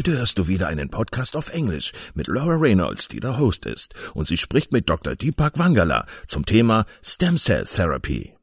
Heute hörst du wieder einen Podcast auf Englisch mit Laura Reynolds, die der Host ist, und sie spricht mit Dr. Deepak Vangala zum Thema Stem Cell Therapy.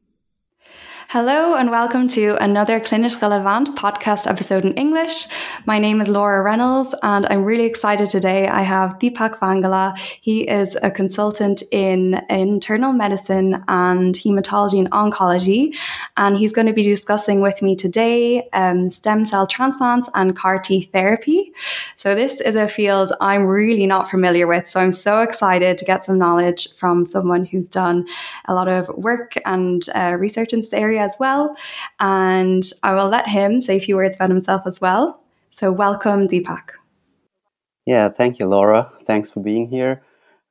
Hello and welcome to another Klinisch Relevant podcast episode in English. My name is Laura Reynolds and I'm really excited today. I have Deepak Vangala. He is a consultant in internal medicine and hematology and oncology. And he's going to be discussing with me today um, stem cell transplants and CAR T therapy. So this is a field I'm really not familiar with. So I'm so excited to get some knowledge from someone who's done a lot of work and uh, research in this area as well. And I will let him say a few words about himself as well. So, welcome, Deepak. Yeah, thank you, Laura. Thanks for being here.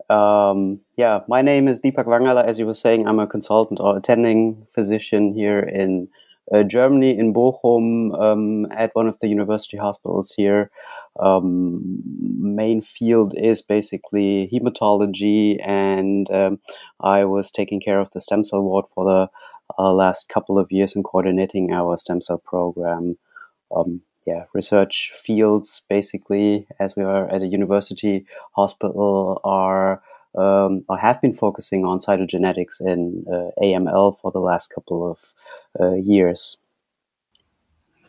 Um, yeah, my name is Deepak Vangala. As you were saying, I'm a consultant or attending physician here in uh, Germany, in Bochum, um, at one of the university hospitals here. Um, main field is basically hematology, and um, I was taking care of the stem cell ward for the uh, last couple of years in coordinating our stem cell program. Um, yeah, research fields basically, as we are at a university hospital, are um, or have been focusing on cytogenetics in uh, AML for the last couple of uh, years.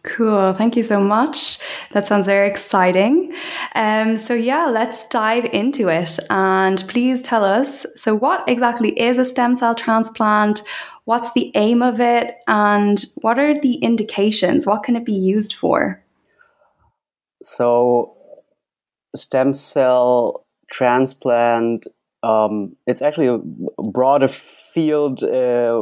Cool. Thank you so much. That sounds very exciting. Um, so, yeah, let's dive into it. And please tell us so, what exactly is a stem cell transplant? What's the aim of it? And what are the indications? What can it be used for? So, stem cell transplant um, it's actually a broader field. Uh,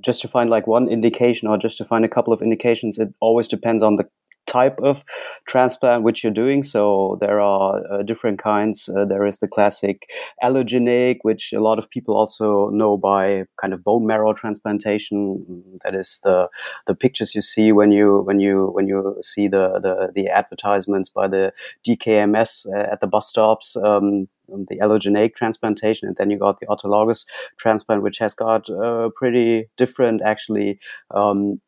just to find like one indication, or just to find a couple of indications, it always depends on the type of transplant which you're doing. So there are uh, different kinds. Uh, there is the classic allogeneic, which a lot of people also know by kind of bone marrow transplantation. That is the the pictures you see when you when you when you see the the, the advertisements by the DKMS uh, at the bus stops. Um, the allogeneic transplantation, and then you got the autologous transplant, which has got a pretty different, actually, um,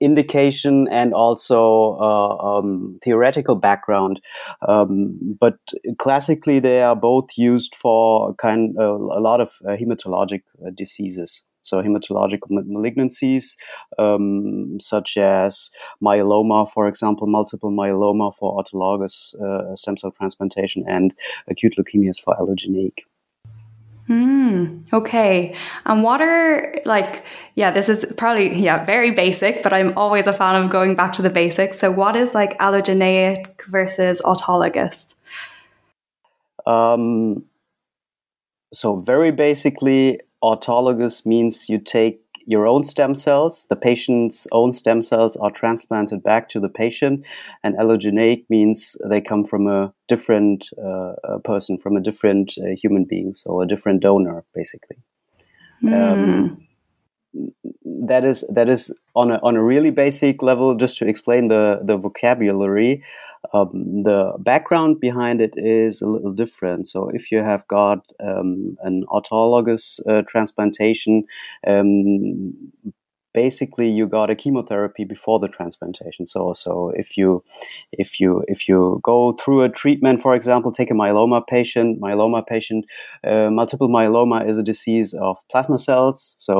indication and also uh, um, theoretical background. Um, but classically, they are both used for kind uh, a lot of uh, hematologic uh, diseases. So hematological malignancies, um, such as myeloma, for example, multiple myeloma for autologous uh, stem cell transplantation, and acute leukemias for allogeneic. Hmm. Okay. And what are like? Yeah, this is probably yeah very basic, but I'm always a fan of going back to the basics. So, what is like allogeneic versus autologous? Um. So very basically, autologous means you take your own stem cells. The patient's own stem cells are transplanted back to the patient, and allogeneic means they come from a different uh, person, from a different uh, human being, so a different donor, basically. Mm. Um, that is that is on a on a really basic level. Just to explain the the vocabulary, um, the background behind it is a little different. So if you have got um, an autologous uh, transplantation, um, basically you got a chemotherapy before the transplantation so so if you if you if you go through a treatment for example take a myeloma patient myeloma patient uh, multiple myeloma is a disease of plasma cells so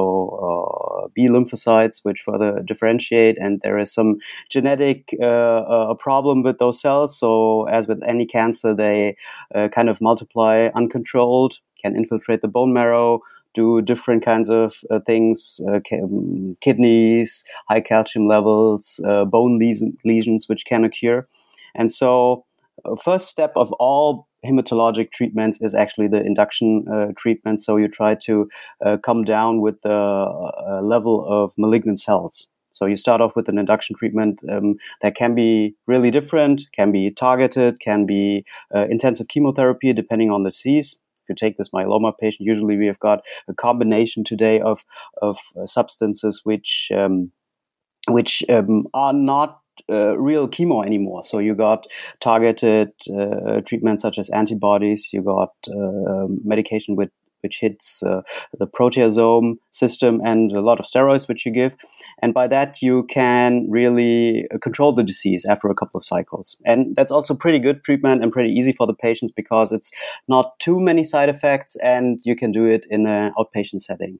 uh, B lymphocytes, which further differentiate, and there is some genetic uh, problem with those cells. So, as with any cancer, they kind of multiply uncontrolled, can infiltrate the bone marrow, do different kinds of uh, things uh, um, kidneys high calcium levels uh, bone lesion, lesions which can occur. And so uh, first step of all hematologic treatments is actually the induction uh, treatment. So you try to uh, come down with the level of malignant cells. So you start off with an induction treatment um, that can be really different, can be targeted, can be intensive chemotherapy depending on the disease if you take this myeloma patient, usually we have got a combination today of of uh, substances which um, which um, are not uh, real chemo anymore. So you got targeted uh, treatments such as antibodies. You got uh, medication with which hits uh, the proteasome system and a lot of steroids which you give. And by that, you can really uh, control the disease after a couple of cycles. And that's also pretty good treatment and pretty easy for the patients because it's not too many side effects and you can do it in an outpatient setting.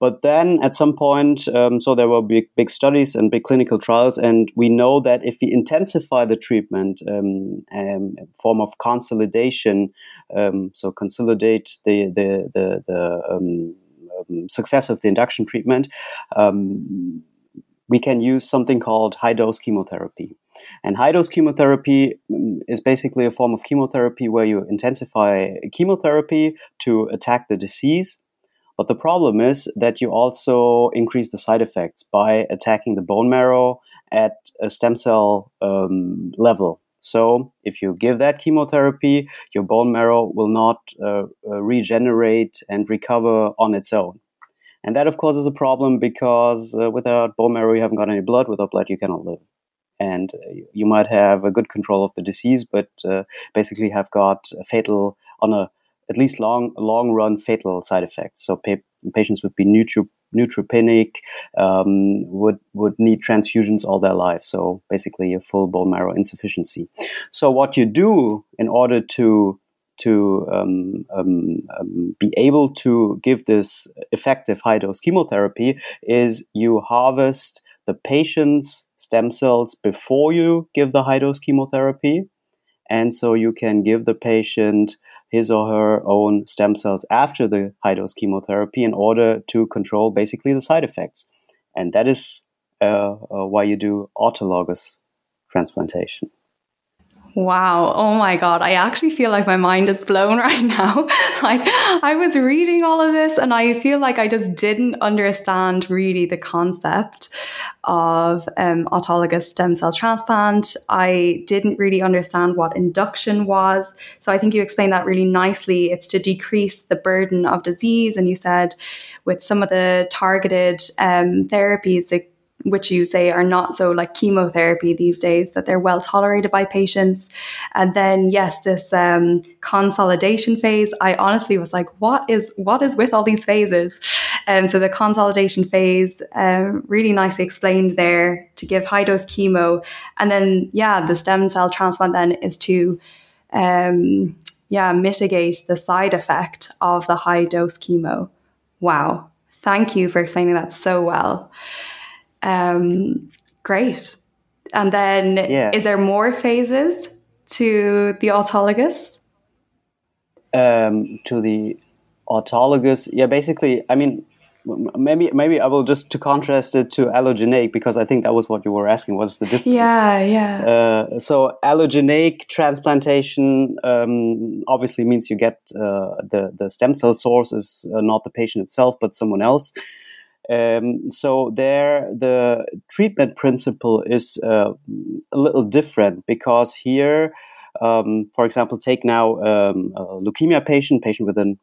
But then at some point, um, so there were big, big studies and big clinical trials, and we know that if we intensify the treatment, um, um, form of consolidation, um, so consolidate the the the, the um, um, success of the induction treatment, we can use something called high dose chemotherapy. And high dose chemotherapy mm, is basically a form of chemotherapy where you intensify chemotherapy to attack the disease but the problem is that you also increase the side effects by attacking the bone marrow at a stem cell um, level. So, if you give that chemotherapy, your bone marrow will not uh, uh, regenerate and recover on its own. And that, of course, is a problem because uh, without bone marrow, you haven't got any blood. Without blood, you cannot live. And uh, you might have a good control of the disease, but uh, basically have got a fatal on a at least long long run fatal side effects. So pa- patients would be neutro- neutropenic, um, would would need transfusions all their life. So basically, a full bone marrow insufficiency. So what you do in order to to um, um, um, be able to give this effective high dose chemotherapy is you harvest the patient's stem cells before you give the high dose chemotherapy. And so you can give the patient his or her own stem cells after the high dose chemotherapy in order to control basically the side effects. And that is uh, uh, why you do autologous transplantation. Wow. Oh my God. I actually feel like my mind is blown right now. like, I was reading all of this and I feel like I just didn't understand really the concept of um, autologous stem cell transplant. I didn't really understand what induction was. So I think you explained that really nicely. It's to decrease the burden of disease. And you said with some of the targeted um, therapies, which you say are not so like chemotherapy these days, that they're well tolerated by patients. And then yes, this um, consolidation phase. I honestly was like, what is what is with all these phases? And so the consolidation phase, um, really nicely explained there to give high dose chemo, and then yeah, the stem cell transplant then is to um, yeah mitigate the side effect of the high dose chemo. Wow, thank you for explaining that so well. Um, great. And then yeah. is there more phases to the autologous? Um, to the autologous, yeah, basically, I mean, maybe maybe I will just to contrast it to allogeneic because I think that was what you were asking. What's the difference? Yeah, yeah. Uh, so allogeneic transplantation um, obviously means you get uh, the the stem cell source is uh, not the patient itself but someone else. Um, so there, the treatment principle is uh, a little different because here, um, for example, take now um, a leukemia patient, patient with an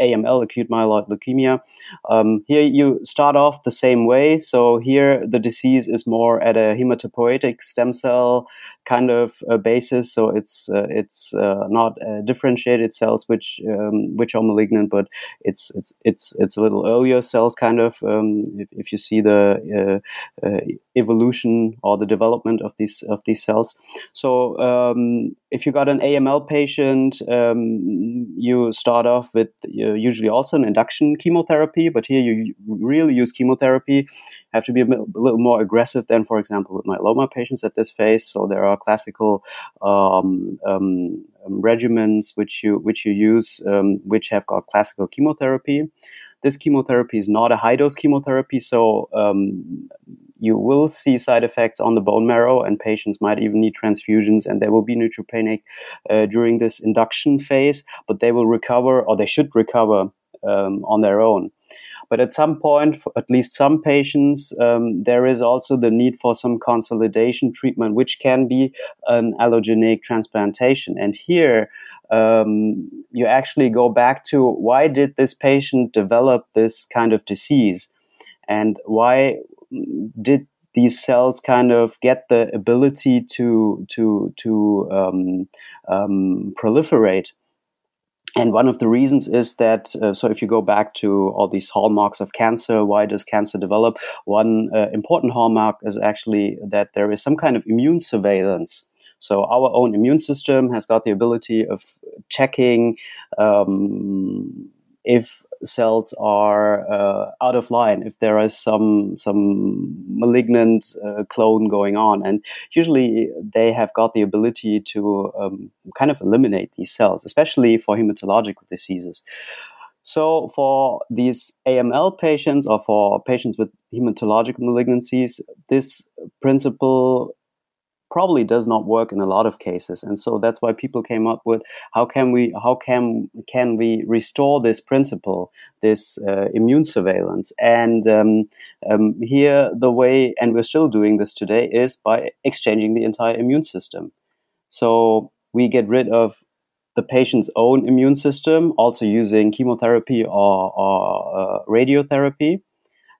AML, acute myeloid leukemia. Um, here you start off the same way. So here the disease is more at a hematopoietic stem cell kind of uh, basis. So it's uh, it's uh, not uh, differentiated cells which um, which are malignant, but it's it's it's it's a little earlier cells kind of. Um, if, if, you see the uh, uh, evolution or the development of these of these cells, so um, if you got an AML patient, um, you start off with usually also an induction chemotherapy, but here you really use chemotherapy. Have to be a, a, little more aggressive than, for example, with myeloma patients at this phase. So there are classical um, um, um regimens which you which you use, um, which have got classical chemotherapy. This chemotherapy is not a high dose chemotherapy, so um, you will see side effects on the bone marrow, and patients might even need transfusions, and they will be neutropenic uh, during this induction phase, but they will recover, or they should recover um, on their own. But at some point, for at least some patients, um, there is also the need for some consolidation treatment, which can be an allogeneic transplantation. And here, um, you actually go back to why did this patient develop this kind of disease? And why did these cells kind of get the ability to to to um, um, proliferate. And one of the reasons is that, uh, so if you go back to all these hallmarks of cancer, why does cancer develop? One uh, important hallmark is actually that there is some kind of immune surveillance. So our own immune system has got the ability of checking um, if cells are uh, out of line, if there is some some malignant uh, clone going on, and usually they have got the ability to um, kind of eliminate these cells, especially for hematological diseases. So, for these AML patients or for patients with hematological malignancies, this principle probably does not work in a lot of cases. And so that's why people came up with how can we how can can we restore this principle this uh, immune surveillance? And um, um, here the way and we're still doing this today is by exchanging the entire immune system. So we get rid of the patient's own immune system also using chemotherapy or, or uh, radiotherapy.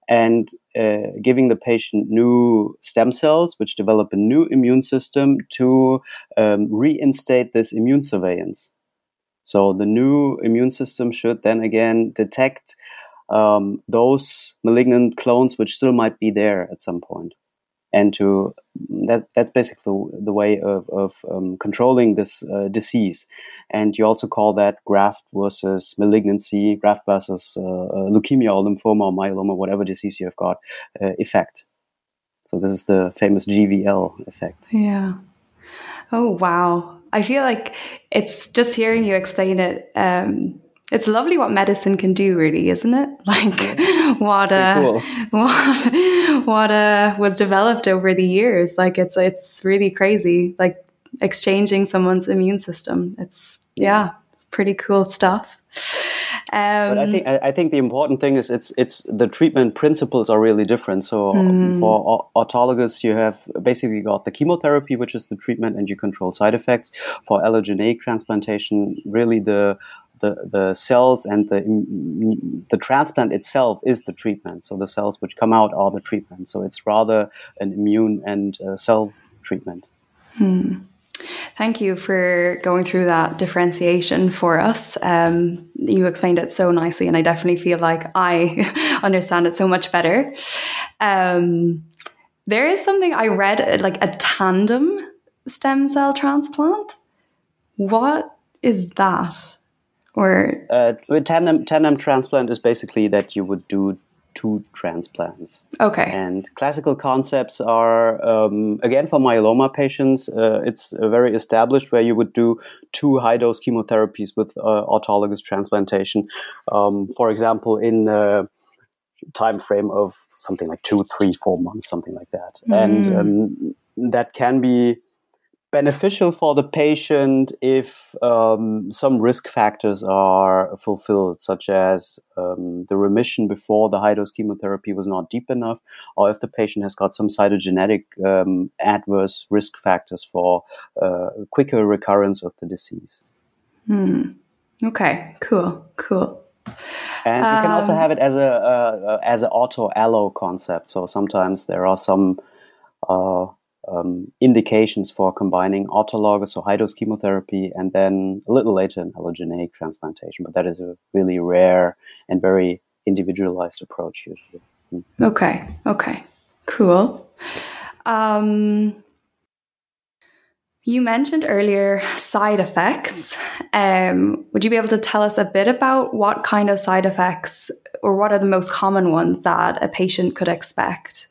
And uh, giving the patient new stem cells, which develop a new immune system to um, reinstate this immune surveillance. So the new immune system should then again detect um, those malignant clones which still might be there at some point and to that that's basically the way of, of um, controlling this uh, disease. And you also call that graft versus malignancy graft versus uh, uh, leukemia or lymphoma or myeloma whatever disease you have got uh, effect. So this is the famous gvl effect. Yeah. Oh wow. I feel like it's just hearing you explain it um, it's lovely what medicine can do really isn't it like what uh, cool. what what uh, was developed over the years like it's it's really crazy like exchanging someone's immune system it's yeah, yeah it's pretty cool stuff um, but I think I think the important thing is it's it's the treatment principles are really different. So mm. for autologous, you have basically got the chemotherapy, which is the treatment, and you control side effects. For allogeneic transplantation, really the the, the cells and the, the transplant itself is the treatment. So the cells which come out are the treatment. So it's rather an immune and uh, cell treatment. Hmm. Thank you for going through that differentiation for us. Um, you explained it so nicely, and I definitely feel like I understand it so much better. Um, there is something I read, like a tandem stem cell transplant. What is that? Or uh, tandem tandem transplant is basically that you would do two transplants. Okay. And classical concepts are um, again for myeloma patients, uh, it's uh, very established where you would do two high dose chemotherapies with uh, autologous transplantation. Um, for example, in a time frame of something like two, three, four months, something like that, mm. and um, that can be beneficial for the patient if um, some risk factors are fulfilled, such as um, the remission before the high dose chemotherapy was not deep enough, or if the patient has got some cytogenetic um, adverse risk factors for uh, quicker recurrence of the disease. Hmm. Okay, cool, cool. And you can also um, have it as a uh, as an auto allo concept. So sometimes there are some uh, um, indications for combining autologous or high dose chemotherapy and then a little later an allogeneic transplantation. But that is a really rare and very individualized approach usually. Mm-hmm. Okay, okay, cool. Um, You mentioned earlier side effects. Um, would you be able to tell us a bit about what kind of side effects or what are the most common ones that a patient could expect?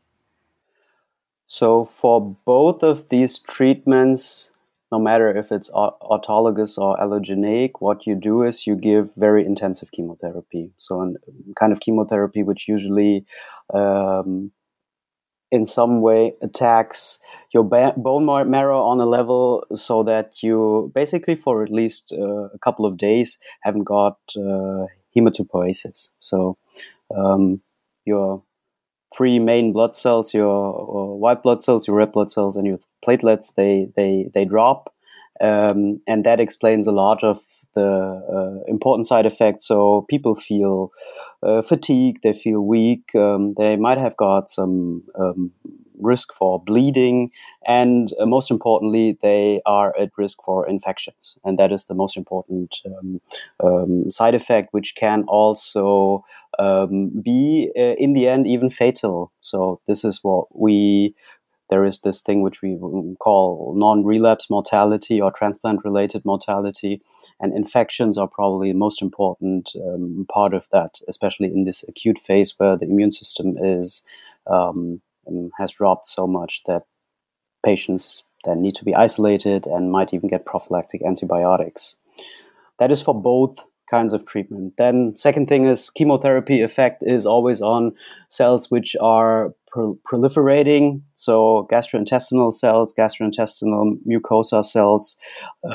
So, for both of these treatments, no matter if it's autologous or allogeneic, what you do is you give very intensive chemotherapy. So, a kind of chemotherapy which usually um, in some way attacks your bone marrow on a level so that you basically for at least uh, a couple of days haven't got uh, hematopoiesis. So um, your three main blood cells, your uh, white blood cells, your red blood cells, and your platelets, they they they drop, um, and that explains a lot of the uh, important side effects. So people feel uh, fatigue, they feel weak, um, they might have got some um, risk for bleeding, and uh, most importantly, they are at risk for infections. And that is the most important um, um side effect, which can also um, be, uh, in the end, even fatal. So, this is what we there is this thing which we call non-relapse mortality or transplant-related mortality, and infections are probably the most important um, part of that, especially in this acute phase where the immune system is um, um, has dropped so much that patients then need to be isolated and might even get prophylactic antibiotics. That is for both kinds of treatment. Then, second thing is chemotherapy effect is always on cells which are proliferating. So, gastrointestinal cells, gastrointestinal mucosa cells,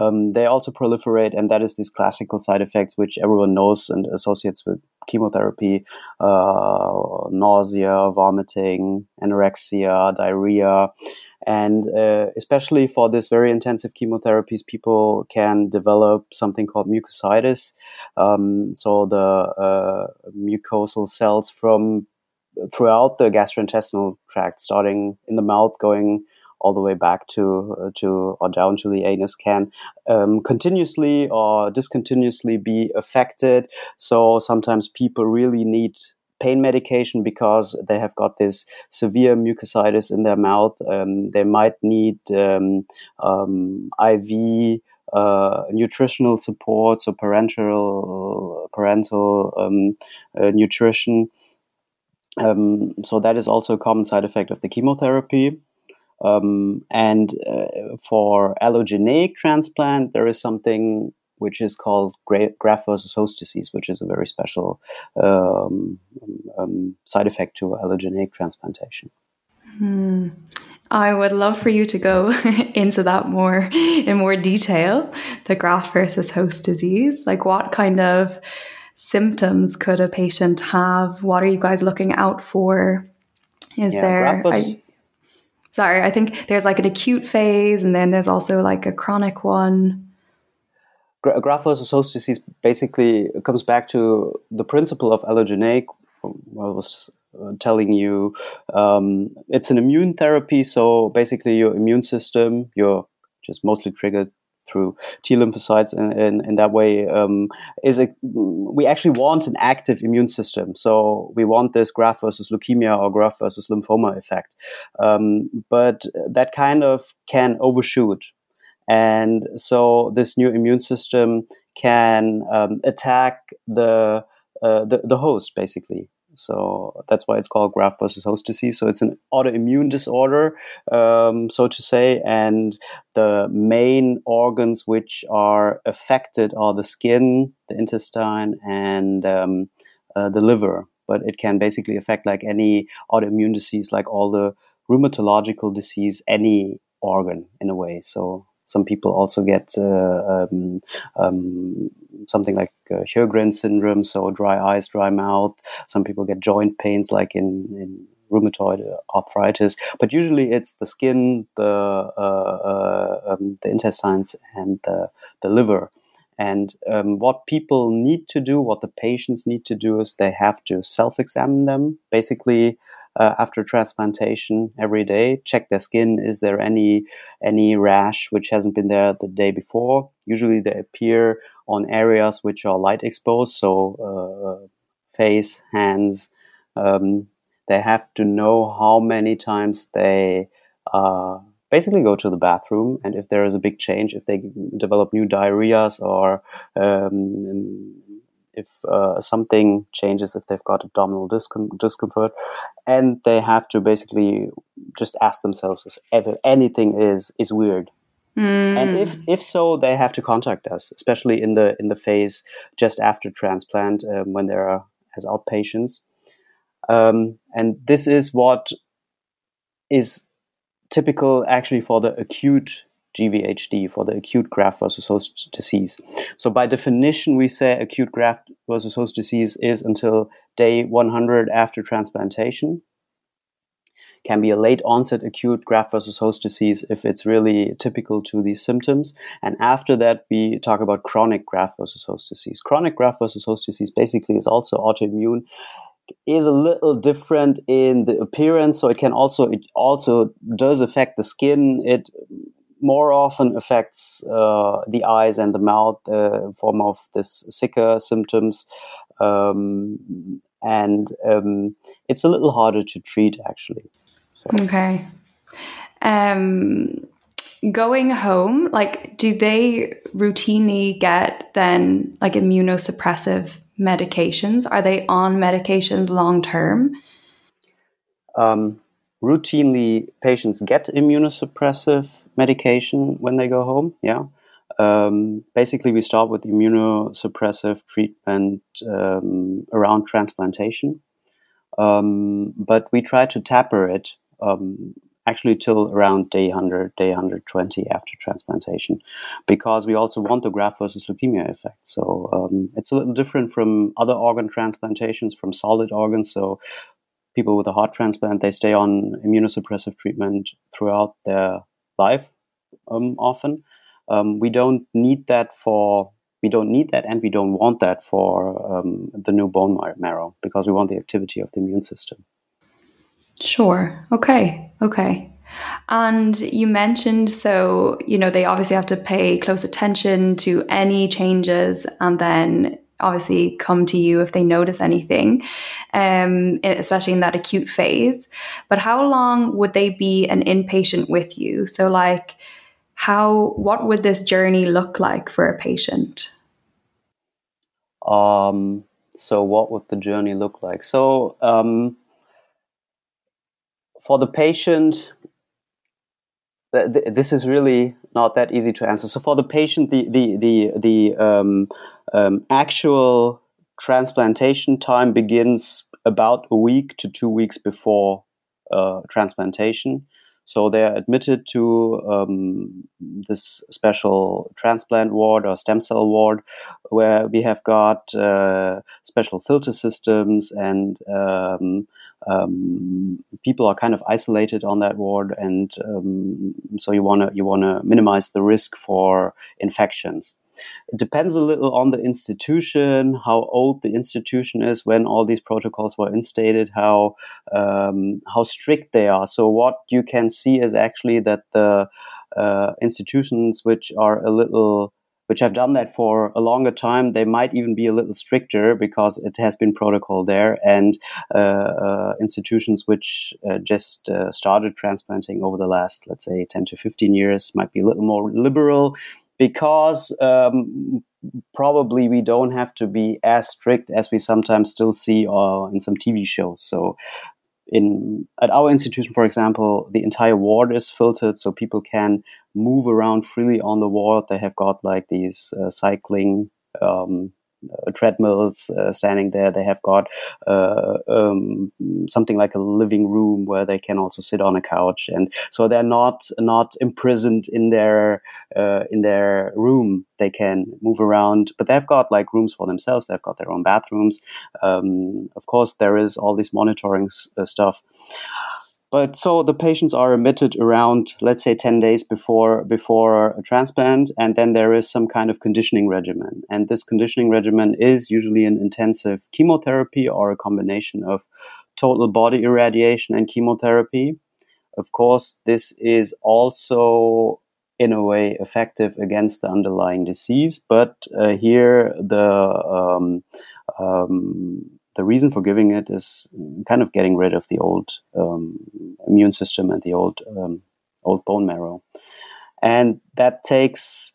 um, they also proliferate, and that is these classical side effects which everyone knows and associates with chemotherapy: uh, nausea, vomiting, anorexia, diarrhea. And uh, especially for this very intensive chemotherapies, people can develop something called mucositis. Um, so the uh, mucosal cells from throughout the gastrointestinal tract, starting in the mouth, going all the way back to uh, to or down to the anus can um, continuously or discontinuously be affected. So sometimes people really need pain medication because they have got this severe mucositis in their mouth. Um, they might need um, um IV uh, nutritional support, so parenteral parental um, uh, nutrition. Um, so that is also a common side effect of the chemotherapy. Um, and uh, for allogeneic transplant, there is something which is called gra- graft versus host disease, which is a very special um, um, side effect to allogeneic transplantation. Hmm. I would love for you to go into that more in more detail. The graft versus host disease, like what kind of symptoms could a patient have? What are you guys looking out for? Is yeah, there? I, sorry, I think there's like an acute phase, and then there's also like a chronic one versus host disease basically comes back to the principle of allogeneic. I was uh, telling you um, it's an immune therapy, so basically your immune system, you're just mostly triggered through T lymphocytes, and in, in, that way um, is a, we actually want an active immune system. So we want this graft versus leukemia or graft versus lymphoma effect, um, but that kind of can overshoot and so this new immune system can um, attack the, uh, the, the host basically. So that's why it's called graft versus host disease. So it's an autoimmune disorder, um, so to say, and the main organs which are affected are the skin, the intestine, and um, uh, the liver. But it can basically affect like any autoimmune disease, like all the rheumatological disease, any organ in a way. So some people also get uh, um, um, something like uh, Sjogren's syndrome, so dry eyes, dry mouth. Some people get joint pains, like in, in rheumatoid arthritis. But usually, it's the skin, the uh, uh, um, the intestines, and the the liver. And um, what people need to do, what the patients need to do, is they have to self-examine them. Basically, uh, after transplantation every day. Check their skin. Is there any any rash which hasn't been there the day before? Usually they appear on areas which are light exposed, so uh, face, hands. Um, they have to know how many times they uh, basically go to the bathroom, and if there is a big change, if they develop new diarrheas or um, if uh, something changes, if they've got abdominal discom- discomfort, and they have to basically just ask themselves if anything is is weird. Mm. And if if so, they have to contact us, especially in the in the phase just after transplant um, when they are as outpatients. Um, and this is what is typical actually for the acute GVHD, for the acute graft versus host disease. So, by definition, we say acute graft versus host disease is until day 100 after transplantation. Can be a late onset acute graft versus host disease if it's really typical to these symptoms. And after that, we talk about chronic graft versus host disease. Chronic graft versus host disease basically is also autoimmune is a little different in the appearance so it can also it also does affect the skin it more often affects uh, the eyes and the mouth uh, form of this sicca symptoms um, and um, it's a little harder to treat actually so. okay um, going home like do they routinely get then like immunosuppressive medications? Are they on medications long term? Um, routinely, patients get immunosuppressive medication when they go home. Yeah. Um, basically, we start with immunosuppressive treatment um, around transplantation, um, but we try to taper it um, actually till around day 100, day 120 after transplantation, because we also want the graft versus leukemia effect. So um, it's a little different from other organ transplantations, from solid organs. So people with a heart transplant, they stay on immunosuppressive treatment throughout their life um, often. Um, we don't need that for we don't need that and we don't want that for um, the new bone marrow because we want the activity of the immune system. Sure. Okay. Okay. And you mentioned so, you know, they obviously have to pay close attention to any changes and then obviously come to you if they notice anything, um, especially in that acute phase. But how long would they be an inpatient with you? So, like, how, what would this journey look like for a patient? Um, so, what would the journey look like? So, um, for the patient, this is really not that easy to answer. So for the patient, the the the the um, actual transplantation time begins about a week to two weeks before uh, transplantation. So they're admitted to um, this special transplant ward or stem cell ward, where we have got uh, special filter systems and um, um, people are kind of isolated on that ward, and um, so you want to you want to minimize the risk for infections. It depends a little on the institution, how old the institution is when all these protocols were instated, how um, how strict they are. So what you can see is actually that the uh, institutions which are a little which have done that for a longer time, they might even be a little stricter because it has been protocol there. And uh, uh, institutions which uh, just uh, started transplanting over the last, let's say, 10 to 15 years might be a little more liberal because um, probably we don't have to be as strict as we sometimes still see uh, in some TV shows. So in at our institution, for example, the entire ward is filtered, so people can move around freely on the ward. They have got like these uh, cycling um, treadmills uh, standing there. They have got uh, um, something like a living room where they can also sit on a couch, and so they're not not imprisoned in their uh, in their room. They can move around, but they've got like rooms for themselves. They've got their own bathrooms. Um, of course, there is all this monitoring s- uh, stuff. But so the patients are admitted around, let's say, 10 days before, before a transplant, and then there is some kind of conditioning regimen. And this conditioning regimen is usually an intensive chemotherapy or a combination of total body irradiation and chemotherapy. Of course, this is also in a way effective against the underlying disease, but uh, here the um, um, the reason for giving it is kind of getting rid of the old um, immune system and the old um, old bone marrow. And that takes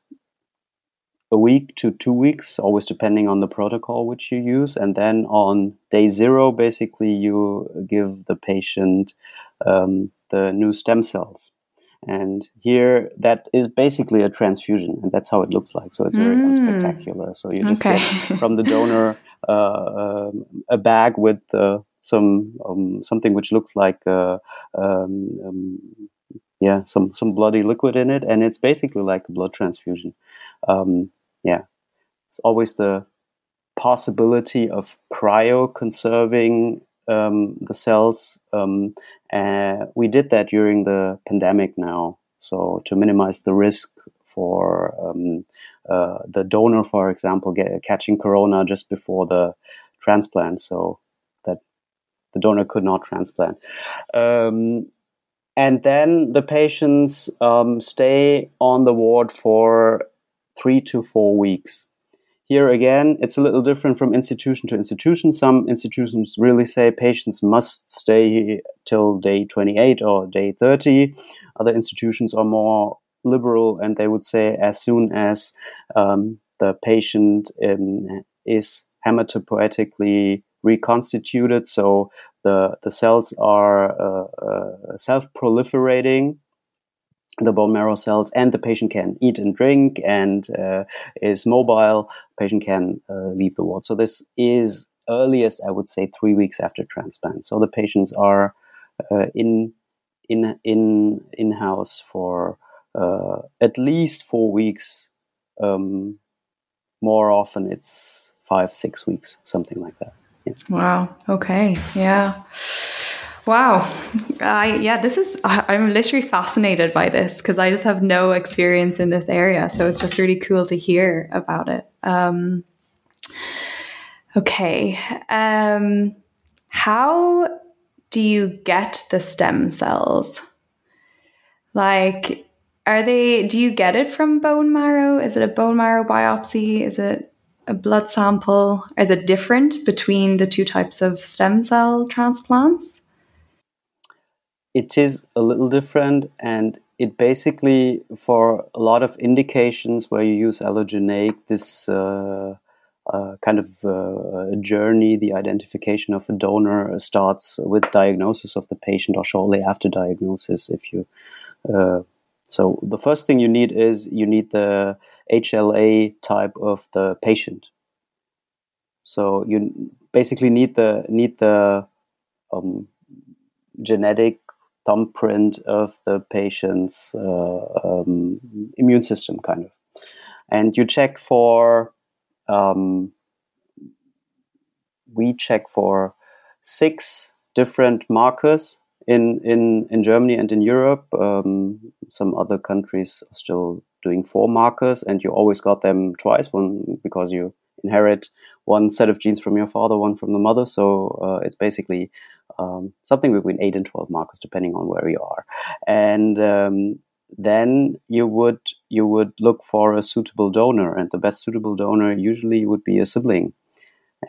a week to two weeks, always depending on the protocol which you use. And then on day zero, basically, you give the patient um, the new stem cells. And here, that is basically a transfusion, and that's how it looks like. So it's very mm. unspectacular. So you just okay. get from the donor a bag with uh, some um, something which looks like uh, um, um, yeah some some bloody liquid in it, and it's basically like a blood transfusion. Um, yeah, it's always the possibility of cryoconserving um, the cells. Um, uh, we did that during the pandemic now, so to minimize the risk for um, uh, the donor, for example, get, catching corona just before the transplant, so that the donor could not transplant. Um, and then the patients um, stay on the ward for three to four weeks. Here again, it's a little different from institution to institution. Some institutions really say patients must stay till day 28 or day 30. Other institutions are more liberal and they would say as soon as um, the patient um, is hematopoietically reconstituted, so the, the cells are uh, uh, self proliferating the bone marrow cells and the patient can eat and drink and uh, is mobile patient can uh, leave the ward. So this is earliest i would say three weeks after transplant. So the patients are uh, in in in in house for uh, at least four weeks um, more often it's five six weeks something like that yeah. wow okay yeah Wow. I yeah, this is I'm literally fascinated by this because I just have no experience in this area, so it's just really cool to hear about it. Um, okay. Um, how do you get the stem cells? Like are they do you get it from bone marrow? Is it a bone marrow biopsy? Is it a blood sample? Is it different between the two types of stem cell transplants? it is a little different and it basically for a lot of indications where you use allogeneic this uh, uh, kind of uh, journey the identification of a donor starts with diagnosis of the patient or shortly after diagnosis if you uh, so the first thing you need is you need the hla type of the patient so you basically need the need the um, genetic thumbprint of the patient's uh, um, immune system, kind of. And you check for, um, we check for six different markers in, in, in Germany and in Europe. Um, some other countries are still doing four markers, and you always got them twice, one because you inherit one set of genes from your father, one from the mother. So uh, it's basically um, something between 8 and 12 markers depending on where you are and um, then you would you would look for a suitable donor and the best suitable donor usually would be a sibling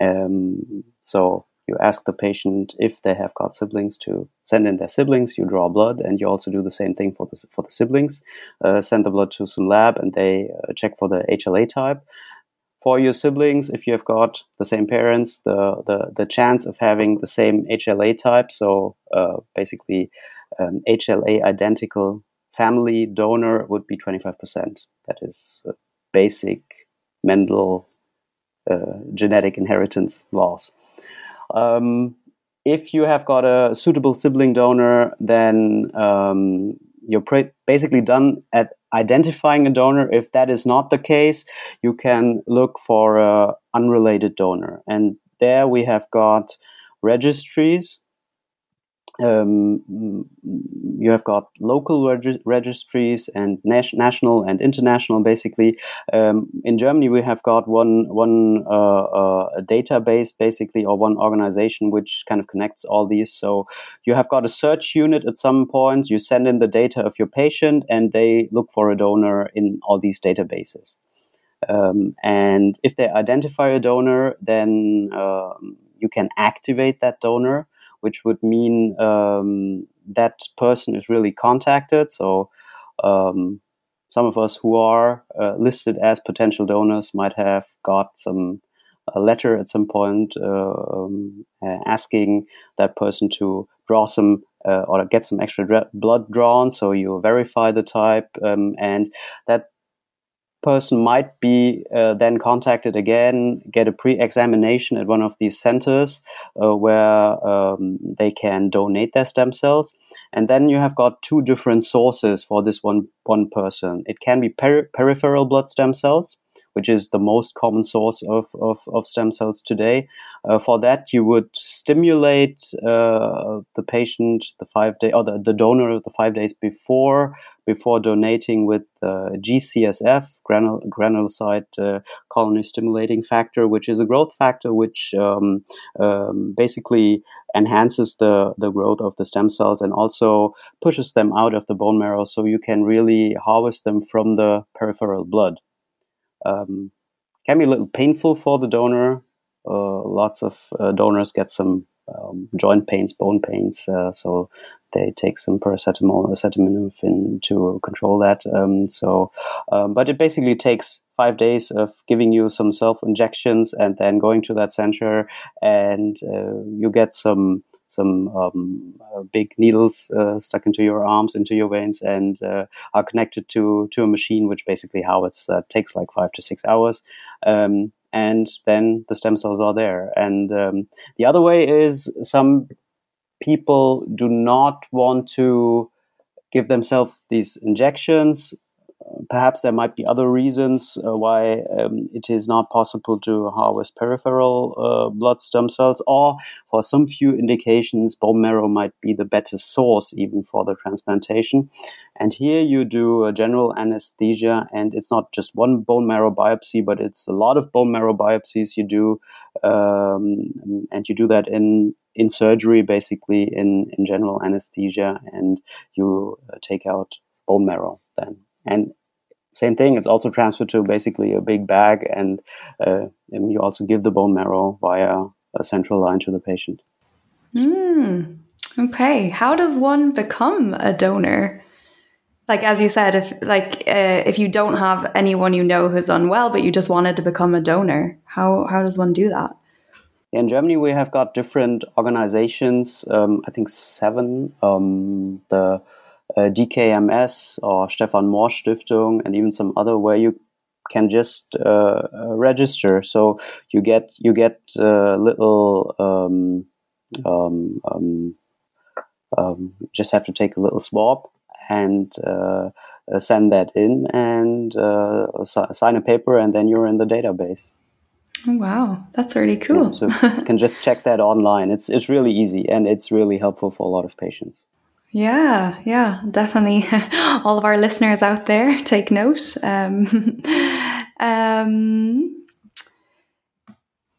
um, so you ask the patient if they have got siblings to send in their siblings you draw blood and you also do the same thing for the, for the siblings uh, send the blood to some lab and they uh, check for the hla type for your siblings, if you have got the same parents, the the, the chance of having the same HLA type, so uh, basically um, HLA identical family donor would be 25%. That is basic Mendel uh, genetic inheritance laws. Um, if you have got a suitable sibling donor, then um, you're pre- basically done at identifying a donor. If that is not the case, you can look for an unrelated donor. And there we have got registries um, you have got local reg- registries and nas- national and international. Basically, um, in Germany, we have got one one uh, uh, database, basically, or one organization which kind of connects all these. So you have got a search unit at some point. You send in the data of your patient, and they look for a donor in all these databases. Um, and if they identify a donor, then um, you can activate that donor which would mean um, that person is really contacted. So um, some of us who are uh, listed as potential donors might have got some a letter at some point uh, um, asking that person to draw some uh, or get some extra blood drawn. So you verify the type, um, and that person might be uh, then contacted again, get a pre-examination at one of these centers uh, where um, they can donate their stem cells, and then you have got two different sources for this one one person. It can be peri- peripheral blood stem cells, which is the most common source of, of, of stem cells today. Uh, for that, you would stimulate uh, the patient the five day or the, the donor the five days before before donating with uh, GCSF, granul- granulocyte uh, colony stimulating factor, which is a growth factor which um, um, basically enhances the, the growth of the stem cells and also pushes them out of the bone marrow so you can really harvest them from the peripheral blood um, can be a little painful for the donor. Uh, lots of uh, donors get some um, joint pains, bone pains, uh, so they take some paracetamol, acetaminophen to control that. Um, so, um, but it basically takes five days of giving you some self injections and then going to that center, and uh, you get some some um, uh, big needles uh, stuck into your arms, into your veins, and uh, are connected to to a machine, which basically how it uh, takes like five to six hours. Um, and then the stem cells are there. And um, the other way is some people do not want to give themselves these injections perhaps there might be other reasons uh, why um, it is not possible to harvest peripheral uh, blood stem cells, or for some few indications, bone marrow might be the better source even for the transplantation. And here you do a general anesthesia, and it's not just one bone marrow biopsy, but it's a lot of bone marrow biopsies you do, um, and you do that in in surgery, basically in in general anesthesia, and you uh, take out bone marrow then. And same thing, it's also transferred to basically a big bag, and, uh, and you also give the bone marrow via a central line to the patient. Mm, okay, how does one become a donor? Like as you said, if like uh, if you don't have anyone you know who's unwell, but you just wanted to become a donor, how how does one do that? In Germany, we have got different organizations. Um, I think seven. Um, the DKMS or Stefan Morsch Stiftung and even some other where you can just uh, uh, register. So you get you get uh, little um, um, um, um, just have to take a little swab and uh, uh, send that in and sign a paper, and then you're in the database. Oh, wow, that's really cool. Yeah, so you can just check that online. It's it's really easy and it's really helpful for a lot of patients. Yeah, yeah, definitely. All of our listeners out there, take note. Um, um,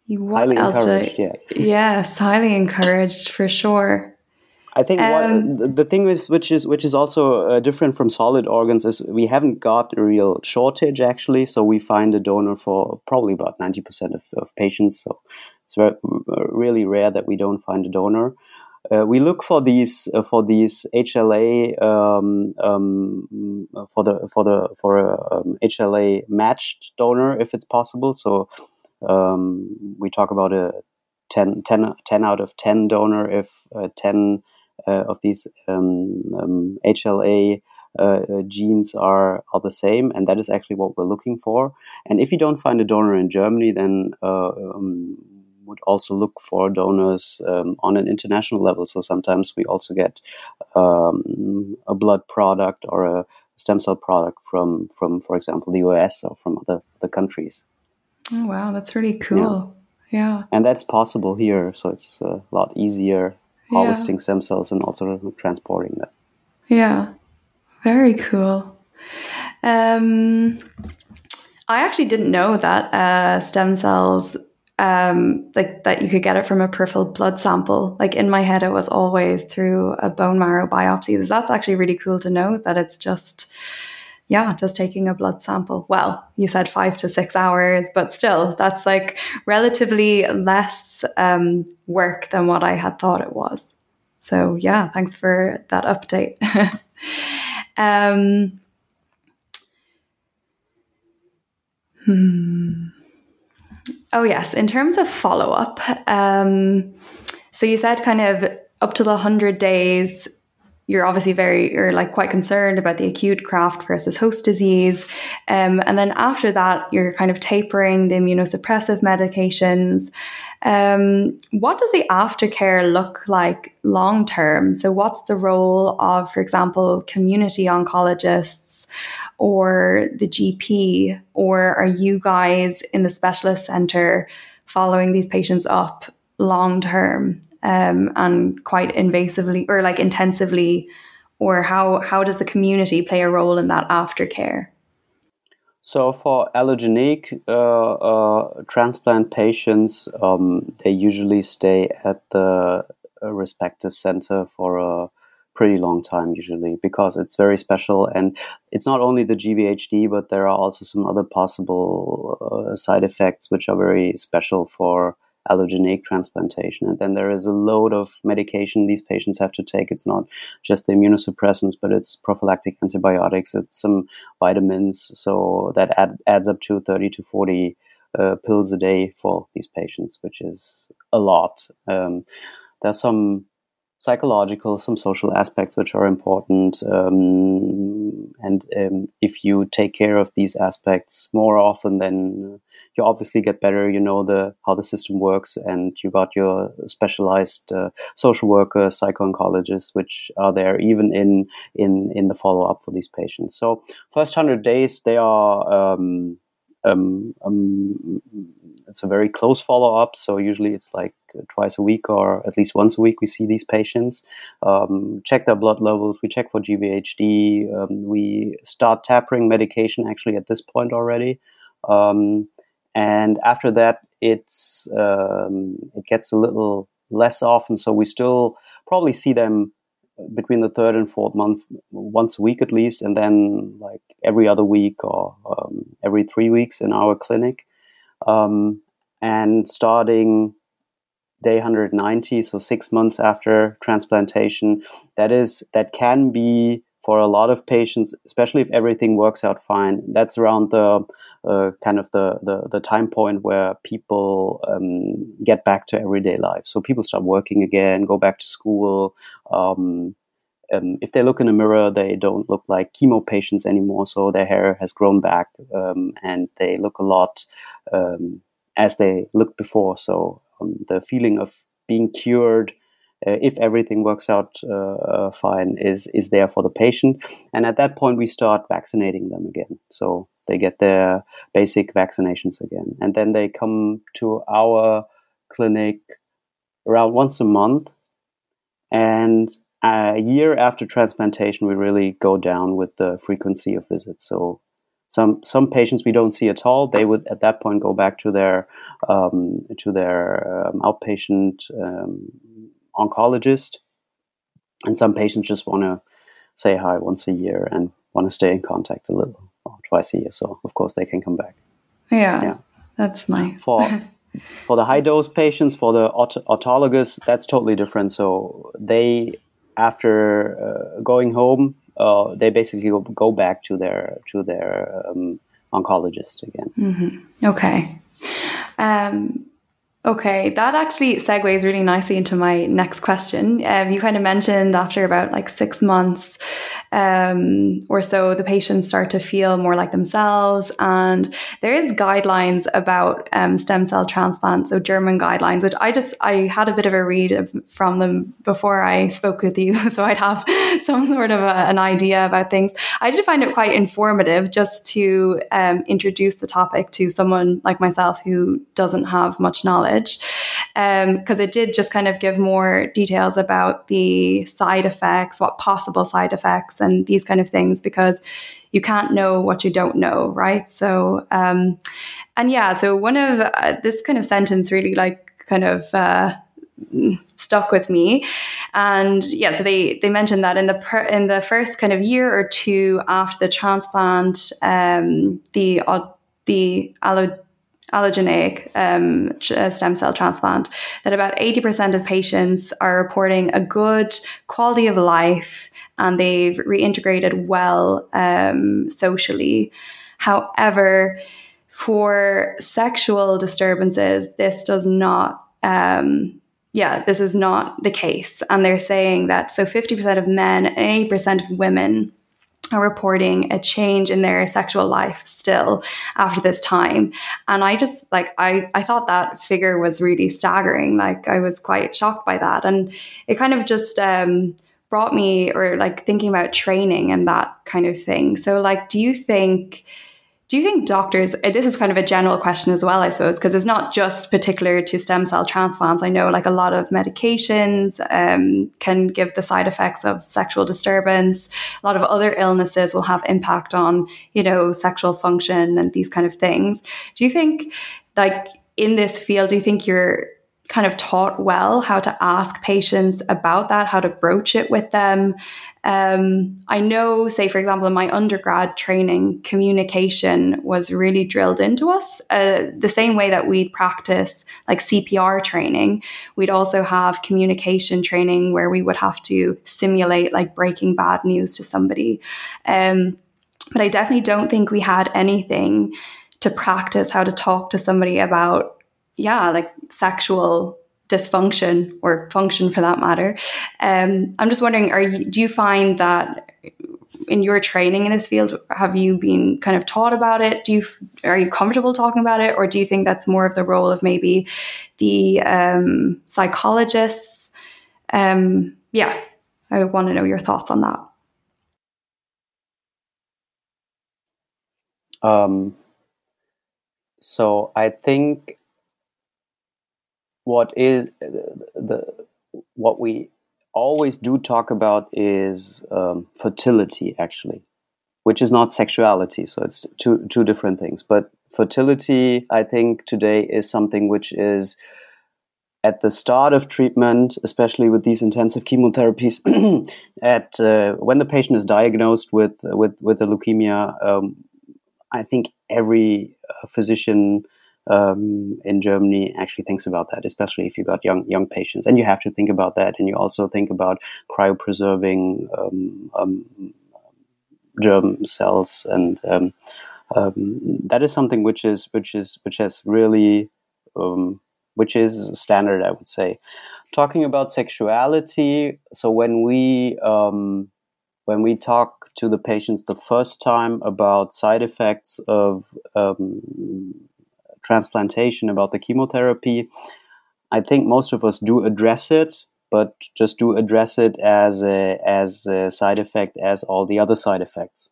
what highly else? Encouraged, yeah. Yes, highly encouraged for sure. I think um, what, the thing is, which is which is also uh, different from solid organs, is we haven't got a real shortage actually. So we find a donor for probably about ninety percent of, of patients. So it's very, really rare that we don't find a donor. Uh, we look for these uh, for these HLA um, um, for the for the for a um, HLA matched donor if it's possible. So um, we talk about a 10, 10, 10, out of ten donor if uh, ten uh, of these HLA um, um, uh, genes are are the same, and that is actually what we're looking for. And if you don't find a donor in Germany, then uh, would also look for donors um, on an international level. So sometimes we also get um, a blood product or a stem cell product from, from for example, the US or from other, other countries. Oh, wow, that's really cool. Yeah. yeah. And that's possible here. So it's a lot easier harvesting yeah. stem cells and also transporting them. Yeah, very cool. Um, I actually didn't know that uh, stem cells um, like that you could get it from a peripheral blood sample. Like in my head, it was always through a bone marrow biopsy. So That's actually really cool to know that it's just, yeah, just taking a blood sample. Well, you said five to six hours, but still, that's like relatively less um, work than what I had thought it was. So yeah, thanks for that update. um, hmm. Oh yes, in terms of follow up, um, so you said kind of up to the hundred days you're obviously very you're like quite concerned about the acute graft versus host disease. Um, and then after that you're kind of tapering the immunosuppressive medications um, what does the aftercare look like long term? So what's the role of for example community oncologists or the gp or are you guys in the specialist center following these patients up long term um, and quite invasively or like intensively? Or how how does the community play a role in that aftercare so for allogeneic uh, uh, transplant patients um, they usually stay at the uh, respective center for a pretty long time usually because it's very special. And it's not only the GVHD but there are also some other possible uh, side effects which are very special for allogeneic transplantation. And then there is a load of medication these patients have to take. It's not just the immunosuppressants, but it's prophylactic antibiotics, it's some vitamins. So that add, adds up to 30 to 40 uh, pills a day for these patients, which is a lot. Um, there's some psychological, some social aspects which are important. Um, and um, if you take care of these aspects more often, then you obviously get better. You know the how the system works, and you got your specialized uh, social workers, psycho-oncologists, which are there even in in in the follow up for these patients. So first hundred days, they are. Um, um, um, it's a very close follow up. So usually it's like twice a week or at least once a week we see these patients, um, check their blood levels, we check for GVHD, um, we start tapering medication actually at this point already. Um, and after that, it's um, it gets a little less often. So we still probably see them between the third and fourth month once a week at least, and then like every other week or um, every three weeks in our clinic. Um, and starting day 190, so six months after transplantation, that is that can be for a lot of patients, especially if everything works out fine. That's around the uh, kind of the, the, the time point where people um, get back to everyday life. So people start working again, go back to school. Um, um, if they look in a mirror, they don't look like chemo patients anymore. So their hair has grown back um, and they look a lot um, as they looked before. So um, the feeling of being cured, if everything works out uh, uh, fine, is is there for the patient. And at that point, we start vaccinating them again. So they get their basic vaccinations again, and then they come to our clinic around once a month. And a year after transplantation, we really go down with the frequency of visits. So some some patients we don't see at all. They would at that point go back to their um, to their um, outpatient um, oncologist, and some patients just want to say hi once a year and want to stay in contact a little or twice a year. So of course they can come back. Yeah, yeah. that's nice. For for the high dose patients, for the aut- autologous, that's totally different. So they after uh, going home uh, they basically go back to their to their um, oncologist again. Mm-hmm. Okay. Um, Okay, that actually segues really nicely into my next question. Um, you kind of mentioned after about like six months um, or so, the patients start to feel more like themselves, and there is guidelines about um, stem cell transplant, so German guidelines, which I just I had a bit of a read from them before I spoke with you, so I'd have some sort of a, an idea about things. I did find it quite informative just to um, introduce the topic to someone like myself who doesn't have much knowledge because um, it did just kind of give more details about the side effects, what possible side effects, and these kind of things because you can't know what you don't know, right? So, um, and yeah, so one of uh, this kind of sentence really like kind of. Uh, stuck with me and yeah so they they mentioned that in the per, in the first kind of year or two after the transplant um, the uh, the allo allogeneic um, uh, stem cell transplant, that about 80% of patients are reporting a good quality of life and they've reintegrated well um, socially. However, for sexual disturbances, this does not. Um, yeah, this is not the case. And they're saying that so 50% of men and 80% of women are reporting a change in their sexual life still after this time. And i just like i i thought that figure was really staggering. Like i was quite shocked by that. And it kind of just um brought me or like thinking about training and that kind of thing. So like do you think do you think doctors, uh, this is kind of a general question as well, I suppose, because it's not just particular to stem cell transplants. I know like a lot of medications um, can give the side effects of sexual disturbance. A lot of other illnesses will have impact on, you know, sexual function and these kind of things. Do you think, like, in this field, do you think you're kind of taught well how to ask patients about that, how to broach it with them. Um, I know, say, for example, in my undergrad training, communication was really drilled into us. Uh, the same way that we'd practice like CPR training, we'd also have communication training where we would have to simulate like breaking bad news to somebody. Um, but I definitely don't think we had anything to practice how to talk to somebody about yeah, like sexual dysfunction or function for that matter. Um, I'm just wondering, are you, do you find that in your training in this field, have you been kind of taught about it? Do you are you comfortable talking about it, or do you think that's more of the role of maybe the um, psychologists? Um, yeah, I want to know your thoughts on that. Um, so I think what is the what we always do talk about is um, fertility actually which is not sexuality so it's two two different things. But fertility i think today is something which is at the start of treatment especially with these intensive chemotherapies at uh, when the patient is diagnosed with with with a leukemia um, i think every uh, physician um, in Germany actually thinks about that, especially if you got young young patients, and you have to think about that, and you also think about cryopreserving um, um, germ cells, and um, um, that is something which is which is which has really um, which is standard, I would say. Talking about sexuality, so when we when we talk to the patients the first time about side effects of um, transplantation, about the chemotherapy, I think most of us do address it, but just do address it as a, as a side effect as all the other side effects.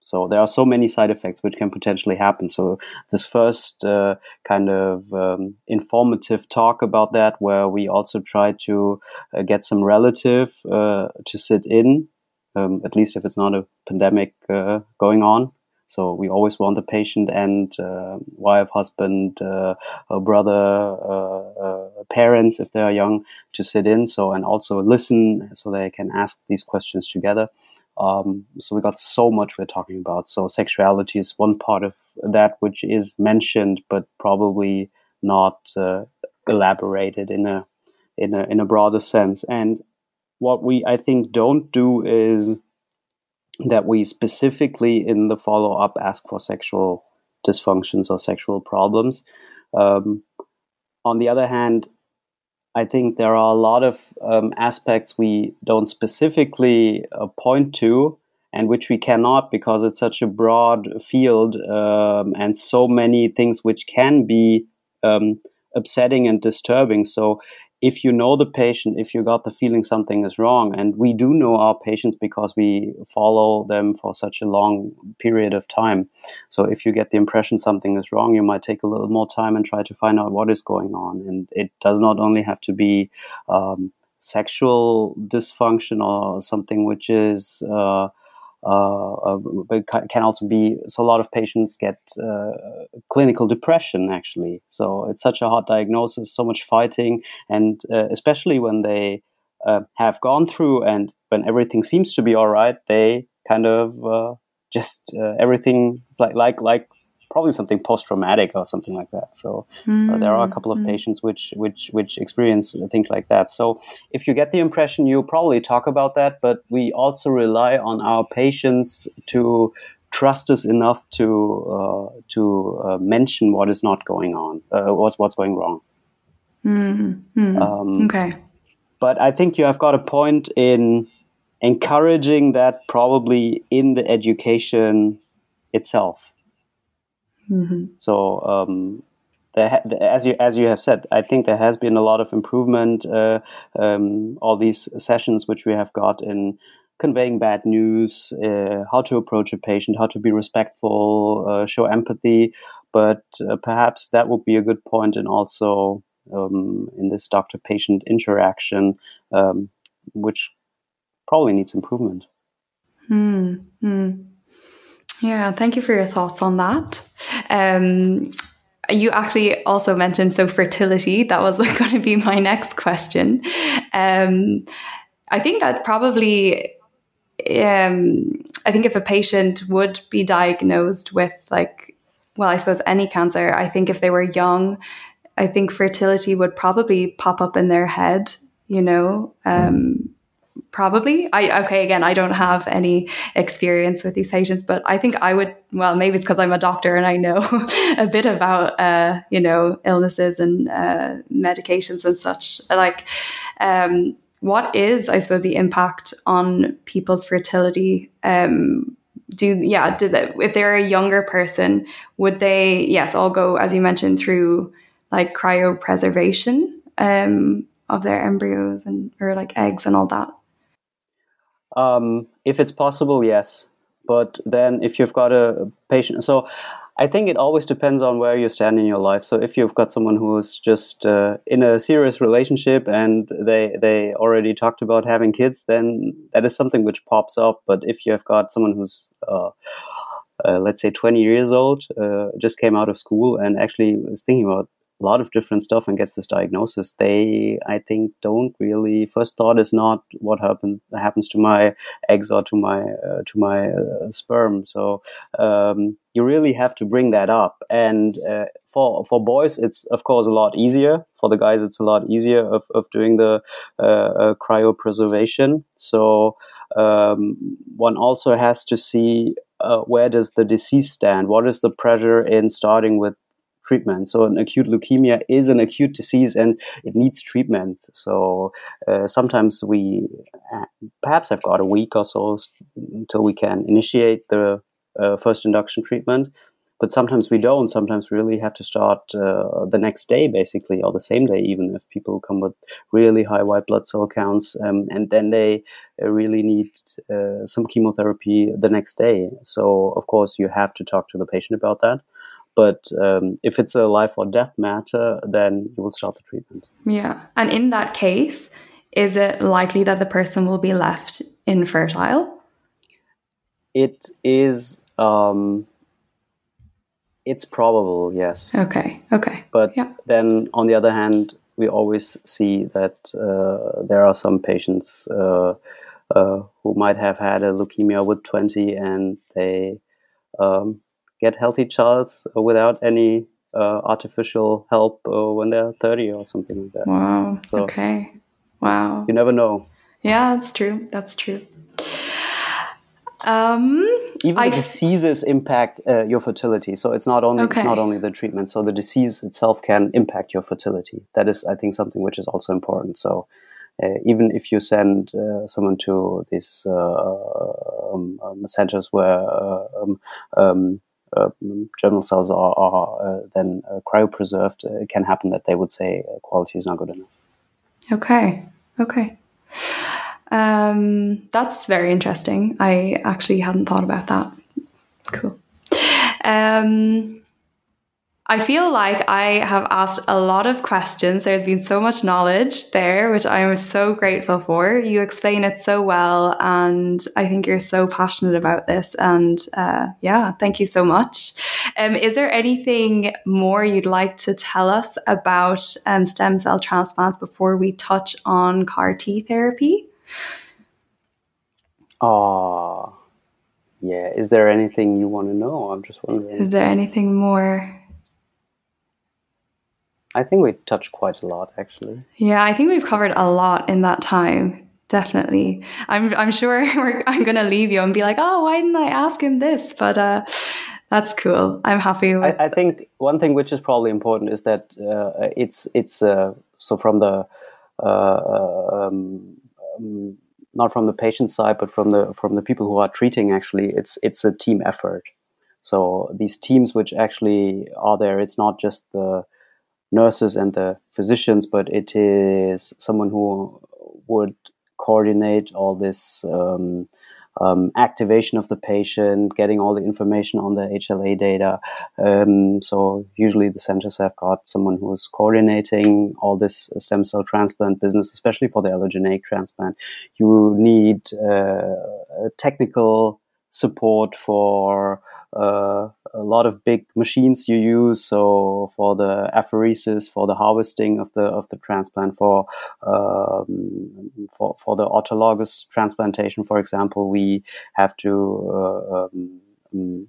So there are so many side effects which can potentially happen. So this first uh, kind of um, informative talk about that, where we also try to uh, get some relative uh, to sit in, um, at least if it's not a pandemic uh, going on, so we always want the patient and uh, wife, husband, uh, brother, uh, uh, parents, if they are young, to sit in. So and also listen, so they can ask these questions together. Um, so we got so much we're talking about. So sexuality is one part of that which is mentioned, but probably not uh, elaborated in a in a in a broader sense. And what we I think don't do is that we specifically in the follow up ask for sexual dysfunctions or sexual problems. Um, on the other hand, I think there are a lot of um, aspects we don't specifically uh, point to and which we cannot because it's such a broad field um, and so many things which can be um, upsetting and disturbing. So if you know the patient, if you got the feeling something is wrong, and we do know our patients because we follow them for such a long period of time. So if you get the impression something is wrong, you might take a little more time and try to find out what is going on. And it does not only have to be um, sexual dysfunction or something which is uh, but can also be so a lot of patients get uh, clinical depression actually. So it's such a hard diagnosis so much fighting and uh, especially when they uh, have gone through and when everything seems to be all right they kind of uh, just everything like like like probably something post-traumatic or something like that. So mm. uh, there are a couple of mm. patients which which which experience things like that. So if you get the impression, you probably talk about that, but we also rely on our patients to trust us enough to uh, to uh, mention what is not going on, uh, what's what's going wrong. Mm. Um, okay. But I think you have got a point in encouraging that probably in the education itself. Mm-hmm. So, um, there, as you as you have said, I think there has been a lot of improvement. Uh, um, all these sessions which we have got in conveying bad news, uh, how to approach a patient, how to be respectful, uh, show empathy. But uh, perhaps that would be a good point in also um, in this doctor-patient interaction, um, which probably needs improvement. Hmm. Yeah, thank you for your thoughts on that. Um, you actually also mentioned so fertility. That was going to be my next question. Um, I think that probably, um, I think if a patient would be diagnosed with like, well, I suppose any cancer, I think if they were young, I think fertility would probably pop up in their head, you know. Um, probably. I okay again i don't have any experience with these patients but i think i would well maybe it's because i'm a doctor and i know a bit about uh, you know illnesses and uh, medications and such. Like um, what is i suppose the impact on people's fertility? Um, do yeah do they, if they're a younger person would they yes all go as you mentioned through like cryopreservation um, of their embryos and or like eggs and all that um, if it's possible, yes. But then if you've got a patient, so I think it always depends on where you stand in your life. So if you've got someone who's just uh, in a serious relationship and they they already talked about having kids, then that is something which pops up. But if you have got someone who's uh, uh, let's say 20 years old, uh, just came out of school and actually is thinking about a lot of different stuff and gets this diagnosis, they I think don't really. First thought is not what happen, happens to my eggs or to my uh, to my uh, sperm. So um, you really have to bring that up. And uh, for for boys, it's of course a lot easier. For the guys, it's a lot easier of of doing the uh, uh, cryopreservation. So um, one also has to see uh, where does the disease stand? What is the pressure in starting with treatment. So an acute leukemia is an acute disease and it needs treatment. So uh, sometimes we uh, perhaps have got a week or so until we can initiate the uh, first induction treatment. But sometimes we don't. Sometimes we really have to start uh, the next day, basically, or the same day, even if people come with really high white blood cell counts, um, and then they uh, really need uh, some chemotherapy the next day. So, of course, you have to talk to the patient about that. But um, if it's a life or death matter, then you will start the treatment. Yeah. And in that case, is it likely that the person will be left infertile? It is. Um, it's probable, yes. Okay. Okay. But yeah. then, on the other hand, we always see that uh, there are some patients uh, uh, who might have had a leukemia with 20 and they um, get healthy childs without any uh, artificial help uh, when they're 30 or something like that. Wow. So okay. Wow. You never know. Yeah, that's true. That's true. Um, Even I the diseases impact uh, your fertility. So it's not only okay. it's not only the treatment. So the disease itself can impact your fertility. That is, I think, something which is also important. So uh, even if you send uh, someone to these uh, um, um, centers where uh, um, um, germinal cells are, are uh, then uh, cryopreserved, it can happen that they would say quality is not good enough. Okay. Okay. Um, that's very interesting. I actually hadn't thought about that. Cool. Um, I feel like I have asked a lot of questions. There's been so much knowledge there, which I am so grateful for. You explain it so well, and I think you're so passionate about this. And uh, yeah, thank you so much. Um, is there anything more you'd like to tell us about um, stem cell transplants before we touch on CAR T therapy? Oh, yeah, is there anything you want to know? I'm just wondering. Is there anything more? I think we touched quite a lot, actually. Yeah, I think we've covered a lot in that time. Definitely. I'm I'm sure I'm going to leave you and be like, "Oh, why didn't I ask him this?" But uh that's cool. I'm happy with I, I think one thing which is probably important is that uh, it's it's uh, so from the uh, um, um, not from the patient side, but from the from the people who are treating. Actually, it's it's a team effort. So these teams which actually are there, it's not just the nurses and the physicians, but it is someone who would coordinate all this um, um, activation of the patient, getting all the information on the HLA data. Um, so usually the centers have got someone who is coordinating all this stem cell transplant business, especially for the allogeneic transplant. You need uh, technical support for a lot of big machines you use. So for the apheresis, for the harvesting of the of the transplant, for um, for for the autologous transplantation, for example, we have to uh, um, um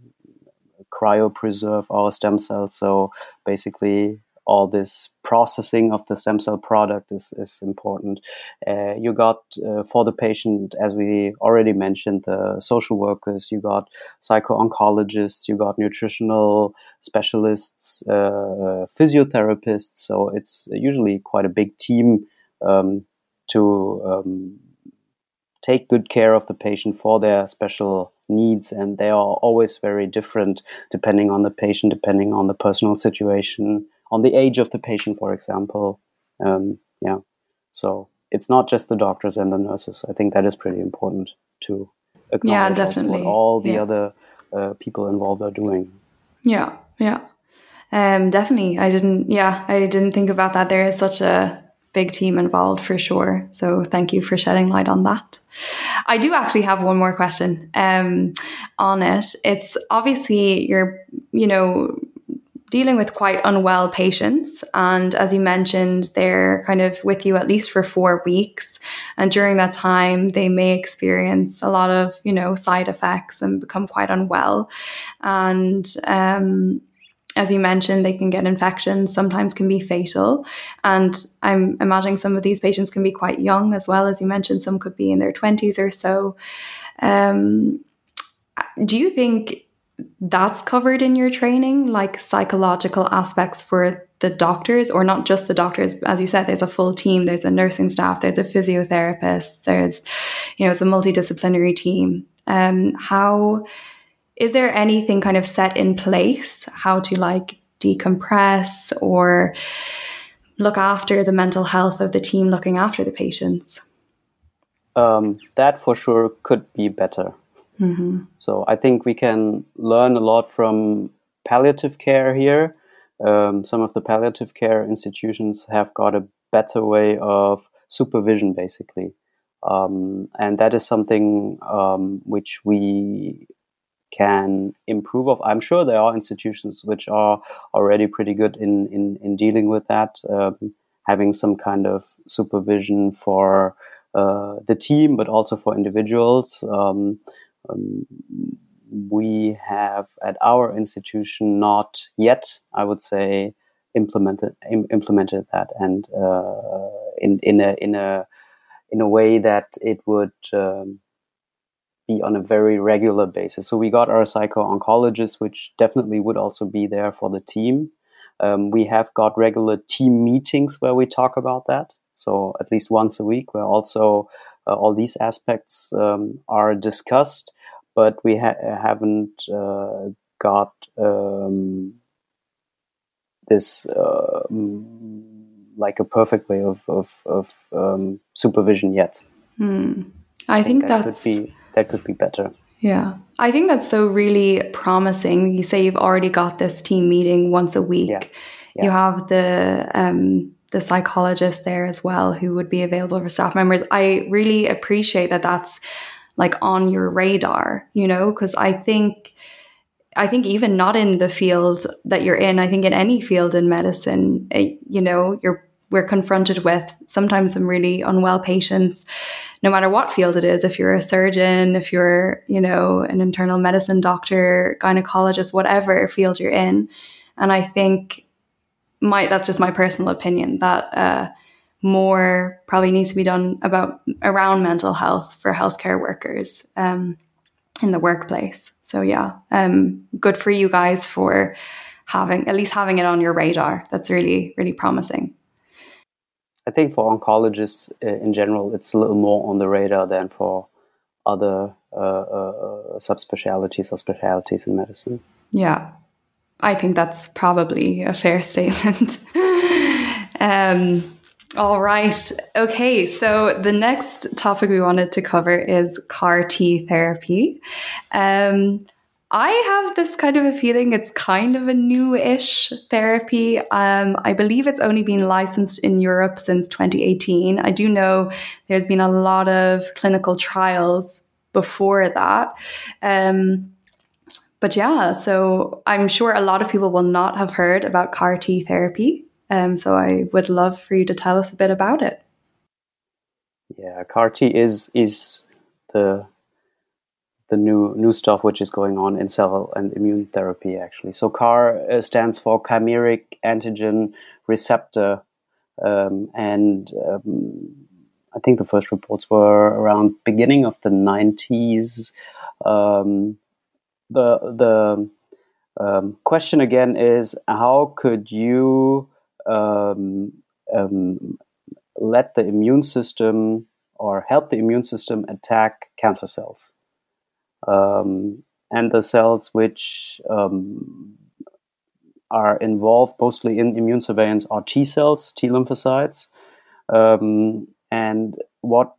cryopreserve our stem cells. So basically, all this processing of the stem cell product is, is important. Uh, you got uh, for the patient, as we already mentioned, the social workers, you got psycho oncologists, you got nutritional specialists, uh, physiotherapists. So it's usually quite a big team um, to um, take good care of the patient for their special needs and they are always very different depending on the patient depending on the personal situation on the age of the patient, for example. Um, yeah, so it's not just the doctors and the nurses. I think that is pretty important to acknowledge yeah, definitely. what all the yeah. other uh, people involved are doing. Yeah, yeah, um, definitely. I didn't. Yeah, I didn't think about that. There is such a big team involved for sure. So thank you for shedding light on that. I do actually have one more question um, on it. It's obviously you're, you know, dealing with quite unwell patients. And as you mentioned, they're kind of with you at least for four weeks. And during that time, they may experience a lot of, you know, side effects and become quite unwell. And, um, as you mentioned, they can get infections, sometimes can be fatal. And I'm imagining some of these patients can be quite young as well. As you mentioned, some could be in their 20s or so. Um, do you think that's covered in your training, like psychological aspects for the doctors, or not just the doctors. As you said, there's a full team. There's a nursing staff. There's a physiotherapist. There's, you know, it's a multidisciplinary team. Um, how is there anything kind of set in place? How to like decompress or look after the mental health of the team looking after the patients? Um, that for sure could be better. Mm-hmm. So I think we can learn a lot from palliative care here. Um, some of the palliative care institutions have got a better way of supervision, basically. Um, and that is something um, which we can improve of. I'm sure there are institutions which are already pretty good in, in, in dealing with that, um, having some kind of supervision for uh, the team, but also for individuals. Um, um, we have at our institution not yet, I would say, implemented Im- implemented that, and uh, in in a in a in a way that it would um, be on a very regular basis. So we got our psycho oncologist, which definitely would also be there for the team. Um, we have got regular team meetings where we talk about that. So at least once a week, where also uh, all these aspects um, are discussed but we ha- haven't uh, got um, this uh, like a perfect way of of, of um, supervision yet. Hmm. I, I, think, think that could be that could be better. Yeah, I think that's so really promising. You say you've already got this team meeting once a week. Yeah. Yeah. You have the um, the psychologist there as well who would be available for staff members. I really appreciate that. That's like on your radar, you know, because I think I think even not in the field that you're in, I think in any field in medicine, it, eh, you know, you're we're confronted with sometimes some really unwell patients, no matter what field it is, if you're a surgeon, if you're, you know, an internal medicine doctor, gynecologist, whatever field you're in. And I think my that's just my personal opinion that uh, more probably needs to be done about around mental health for healthcare workers um, in the workplace. So yeah, um, good for you guys for having at least having it on your radar. That's really really promising. I think for oncologists uh, in general, it's a little more on the radar than for other uh, uh, subspecialties or specialties in medicine. Yeah, I think that's probably a fair statement. um, all right. Okay. So the next topic we wanted to cover is CAR T therapy. Um, I have this kind of a feeling it's kind of a new ish therapy. Um, I believe it's only been licensed in Europe since 2018. I do know there's been a lot of clinical trials before that. Um, but yeah, so I'm sure a lot of people will not have heard about CAR T therapy. Um, so I would love for you to tell us a bit about it. Yeah, CAR T is is the the new new stuff which is going on in cell and immune therapy actually. So CAR uh, stands for chimeric antigen receptor, um, and um, I think the first reports were around beginning of the nineties. Um, the the um, question again is how could you um, um, let the immune system or help the immune system attack cancer cells. Um, and the cells which um, are involved mostly in immune surveillance are T cells, T lymphocytes. Um, and what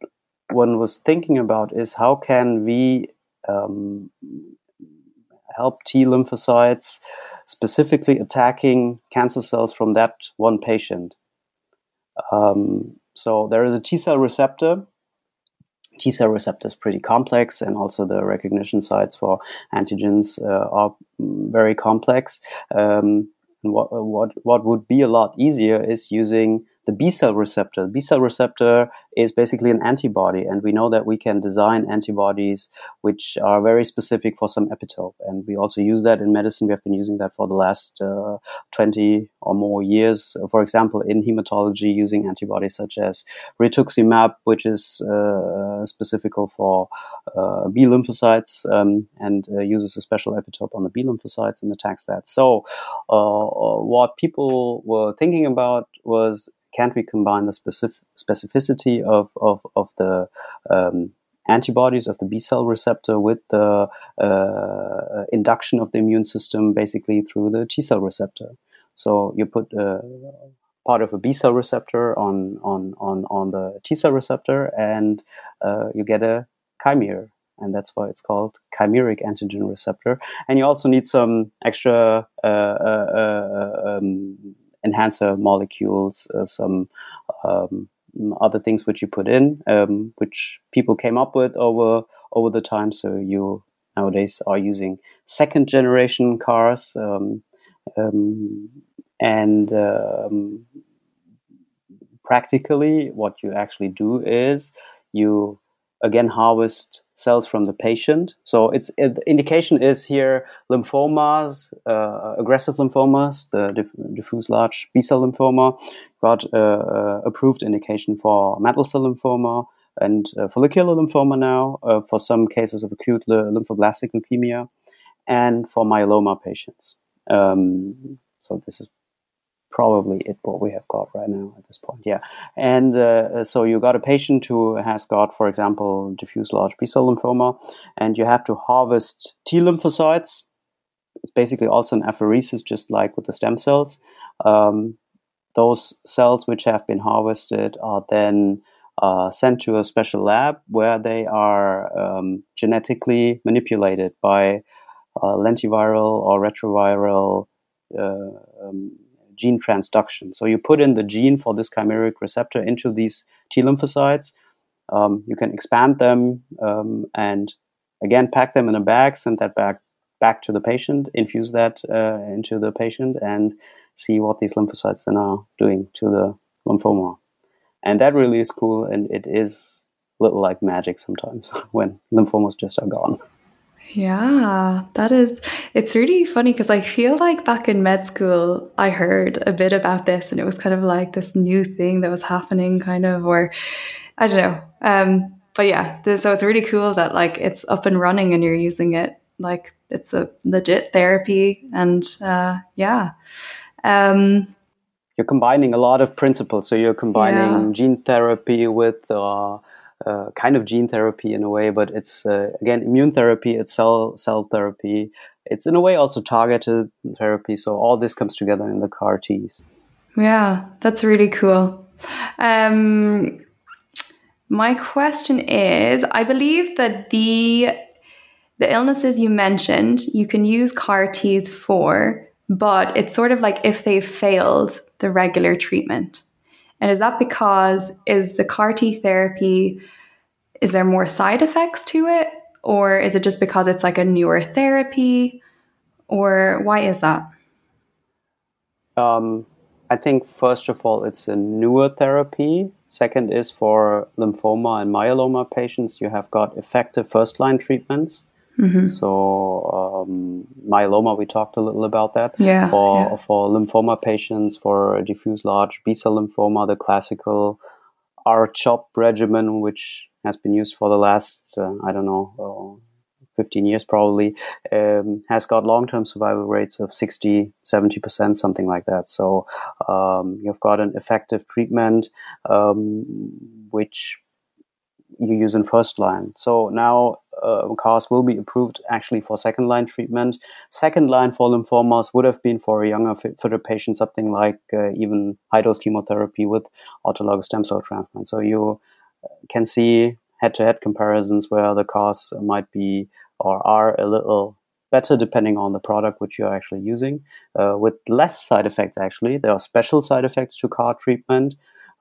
one was thinking about is how can we um, help T lymphocytes specifically attacking cancer cells from that one patient. Um, so there is a T cell receptor. T cell receptor is pretty complex, and also the recognition sites for antigens uh, are very complex. Um, what, what, what would be a lot easier is using the B cell receptor. The B cell receptor is basically an antibody, and we know that we can design antibodies which are very specific for some epitope. And we also use that in medicine. We have been using that for the last uh, 20 or more years. For example, in hematology, using antibodies such as rituximab, which is uh, specific for uh, B lymphocytes um, and uh, uses a special epitope on the B lymphocytes and attacks that. So, uh, what people were thinking about was can't we combine the specific specificity of, of, of the um, antibodies of the B cell receptor with the uh, induction of the immune system basically through the T cell receptor? So you put uh, part of a B cell receptor on, on, on, on the T cell receptor and uh, you get a chimere and that's why it's called chimeric antigen receptor. And you also need some extra uh, uh, uh um, enhancer molecules, some um, other things which you put in, um, which people came up with over over the time. So you nowadays are using second generation cars, um, um and um, practically, what you actually do is you again harvest cells from the patient. So it's it, the indication is here lymphomas, uh, aggressive lymphomas, the diff- diffuse large B cell lymphoma, got uh, uh, approved indication for mantle cell lymphoma and uh, follicular lymphoma now uh, for some cases of acute lymphoblastic leukemia, and for myeloma patients. Um, so this is probably it what we have got right now at this point yeah. And uh, so you got a patient who has got for example diffuse large b-cell lymphoma and you have to harvest t lymphocytes. It's basically also an apheresis just like with the stem cells. Um, those cells which have been harvested are then uh, sent to a special lab where they are um, genetically manipulated by uh, lentiviral or retroviral uh, um, gene transduction. So you put in the gene for this chimeric receptor into these T lymphocytes. Um, you can expand them um, and again pack them in a bag, send that back back to the patient, infuse that uh, into the patient, and see what these lymphocytes then are doing to the lymphoma, and that really is cool. And it is a little like magic sometimes when lymphomas just are gone. Yeah, that is, it's really funny because I feel like back in med school, I heard a bit about this and it was kind of like this new thing that was happening, kind of, or I don't know. Um, but yeah, so it's really cool that like it's up and running and you're using it like it's a legit therapy. And uh, yeah. Um, you're combining a lot of principles. So you're combining yeah. gene therapy with uh, uh, kind of gene therapy in a way, but it's uh, again immune therapy, it's cell cell therapy. It's in a way also targeted therapy. So all this comes together in the CAR Ts. Yeah, that's really cool. Um, my question is I believe that the the illnesses you mentioned, you can use CAR Ts for, but it's sort of like if they've failed the regular treatment. And is that because is the CAR T therapy is there more side effects to it or is it just because it's like a newer therapy or why is that? Um, I think first of all it's a newer therapy. Second is for lymphoma and myeloma patients you have got effective first line treatments Mm-hmm. So um, myeloma, we talked a little about that. Yeah. For yeah. for lymphoma patients, for diffuse large B cell lymphoma, the classical R-CHOP regimen, which has been used for the last uh, I don't know. Uh, 15 years probably um, has got long-term survival rates of 60 70% something like that so um, you've got an effective treatment um, which you use in first line. So now uh, CARs will be approved actually for second line treatment. Second line for lymphomas would have been for a younger fitter patient something like uh, even high dose chemotherapy with autologous stem cell transplant. So you uh, can see head to head comparisons where the CARs might be or are a little better depending on the product which you're actually using uh, with less side effects actually there are special side effects to CAR treatment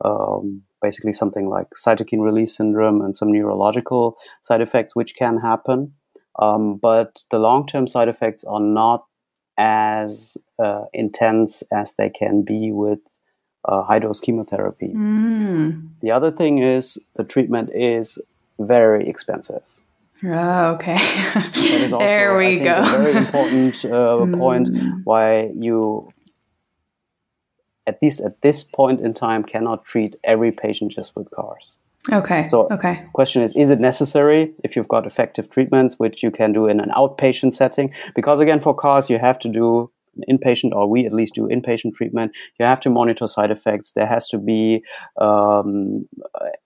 um, basically something like cytokine release syndrome and some neurological side effects which can happen. Um, but the long term side effects are not as uh, intense as they can be with uh, high dose chemotherapy. Mm. The other thing is the treatment is very expensive. Oh, okay. that is also, there we think, go. a very important uh, point mm. why you at least at this point in time, cannot treat every patient just with CARs. Okay. So, okay. question is: Is it necessary if you've got effective treatments, which you can do in an outpatient setting? Because again, for CARs, you have to do inpatient, or we at least do inpatient treatment. You have to monitor side effects. There has to be um,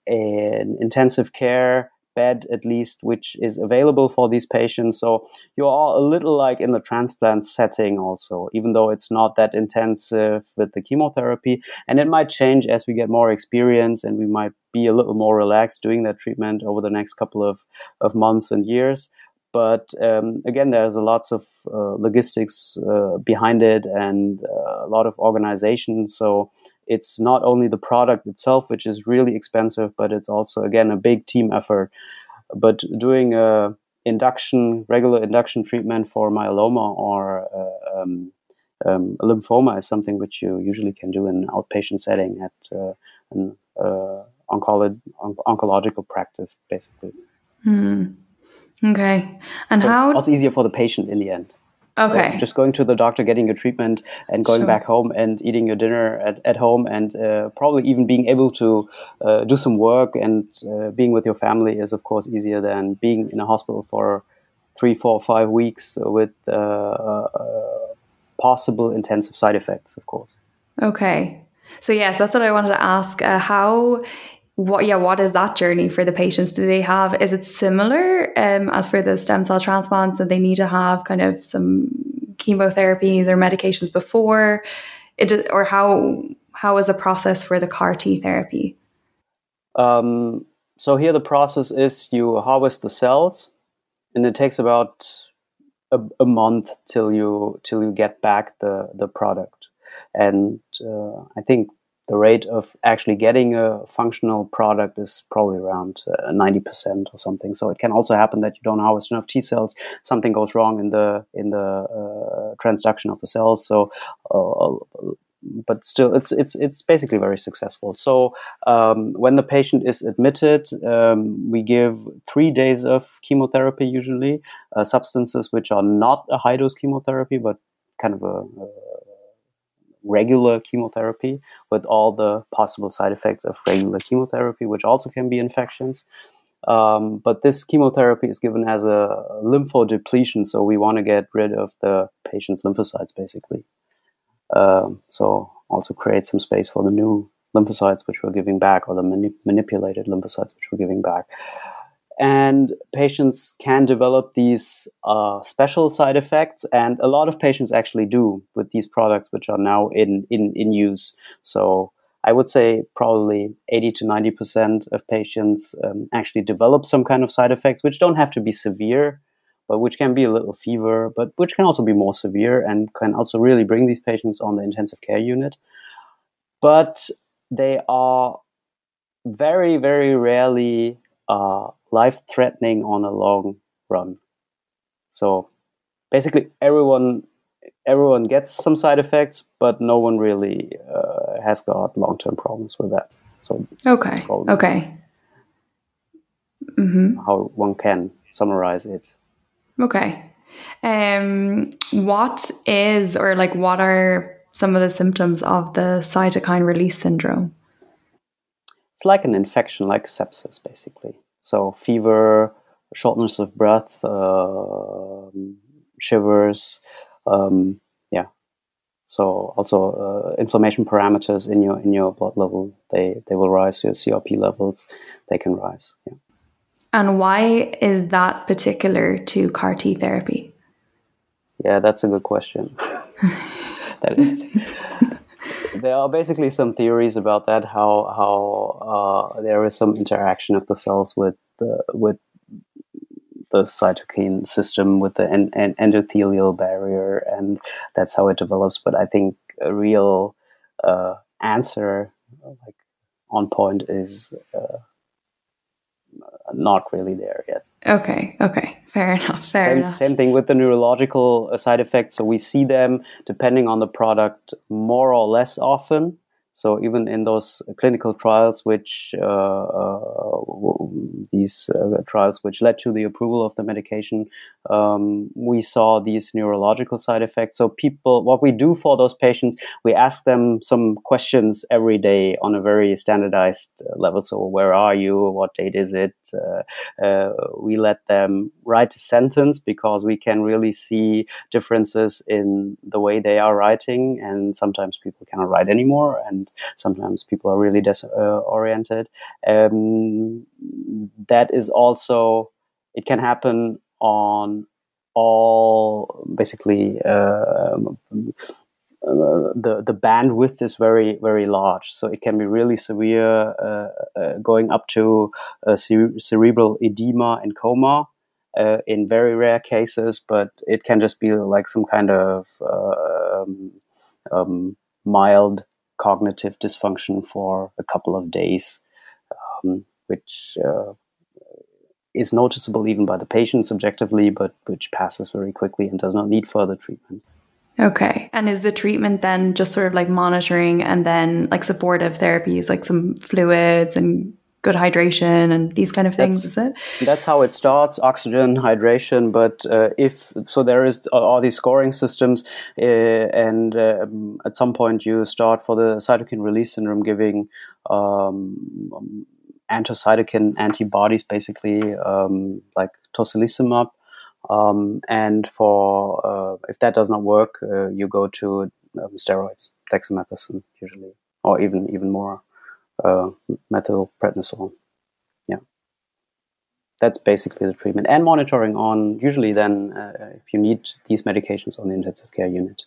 an intensive care bed at least which is available for these patients. So you're all a little like in the transplant setting also even though it's not that intensive with the chemotherapy. And it might change as we get more experience and we might be a little more relaxed doing that treatment over the next couple of, of months and years. But um, again there's a lots of uh, logistics uh, behind it and uh, a lot of organization. So it's not only the product itself, which is really expensive, but it's also again a big team effort. But doing a induction, regular induction treatment for myeloma or uh, um, um, lymphoma is something which you usually can do in an outpatient setting at uh, an uh, on- oncological practice, basically. Mm. Okay, and so how? It's also easier for the patient in the end. Okay. just going to the doctor, getting your treatment, and going sure. back home and eating your dinner at, at home, and uh, probably even being able to uh, do some work and uh, being with your family is, of course, easier than being in a hospital for three, four, five weeks with uh, uh, possible intensive side effects, of course. Okay. So, yes, that's what I wanted to ask. Uh, how what yeah what is that journey for the patients? Do they have is it similar um, as for the stem cell transplants that they need to have kind of some chemotherapies or medications before? It or how how is the process for the CAR T therapy? Um, so here the process is you harvest the cells and it takes about a, a month till you till you get back the the product. And uh, I think the rate of actually getting a functional product is probably around uh, 90% or something. So it can also happen that you don't harvest enough T cells. Something goes wrong in the in the uh, transduction of the cells. So uh, but still, it's it's it's basically very successful. So um, when the patient is admitted, um, we give three days of chemotherapy, usually uh, substances which are not a high dose chemotherapy, but kind of a, a regular chemotherapy with all the possible side effects of regular chemotherapy, which also can be infections. Um, but this chemotherapy is given as a lymphodepletion, so we want to get rid of the patient's lymphocytes, basically. Um, so also create some space for the new lymphocytes which we're giving back, or the mani- manipulated lymphocytes which we're giving back. And patients can develop these uh, special side effects, and a lot of patients actually do with these products which are now in in, in use. So I would say probably 80 to 90% of patients um, actually develop some kind of side effects, which don't have to be severe, but which can be a little fever, but which can also be more severe and can also really bring these patients on the intensive care unit. But they are very, very rarely uh, life threatening on a long run. So basically, everyone everyone gets some side effects, but no one really uh, has got long term problems with that. So okay, okay, mm-hmm. how one can summarize it. Okay, um, what is or like what are some of the symptoms of the cytokine release syndrome? It's like an infection, like sepsis, basically. So fever, shortness of breath, uh, shivers, um, yeah. So also uh, inflammation parameters in your in your blood level they they will rise. Your CRP levels they can rise. Yeah. And why is that particular to CAR T therapy? Yeah, that's a good question. there are basically some theories about that. How how uh, there is some interaction of the cells with the with the cytokine system with the en- en- endothelial barrier, and that's how it develops. But I think a real uh, answer, like on point, is uh, not really there yet. Okay, okay, fair enough. Fair same, enough. Same thing with the neurological side effects. So we see them depending on the product more or less often. So even in those clinical trials, which uh, uh, these uh, trials which led to the approval of the medication, um, we saw these neurological side effects. So people, what we do for those patients, we ask them some questions every day on a very standardized level. So where are you? What date is it? Uh, uh, we let them write a sentence because we can really see differences in the way they are writing, and sometimes people cannot write anymore and sometimes people are really disoriented. Uh, um, that is also it can happen on all basically uh, uh, the the bandwidth is very very large, so it can be really severe, uh, uh, going up to cere- cerebral edema and coma uh, in very rare cases. But it can just be like some kind of um, um, mild cognitive dysfunction for a couple of days, um, which uh, is noticeable even by the patient subjectively, but which passes very quickly and does not need further treatment. Okay. And is the treatment then just sort of like monitoring and then like supportive therapies, like some fluids and good hydration and these kind of things that's, is it? that's how it starts oxygen hydration. But uh, if so there is all these scoring systems uh, and um, at some point you start for the cytokine release syndrome giving um, anti-cytokine antibodies basically um, like tocilizumab. Um, and for uh, if that does not work uh, you go to um, steroids dexamethasone usually or even even more uh, methylprednisolone. Yeah, that's basically the treatment and monitoring on usually then uh, if you need these medications on the intensive care unit.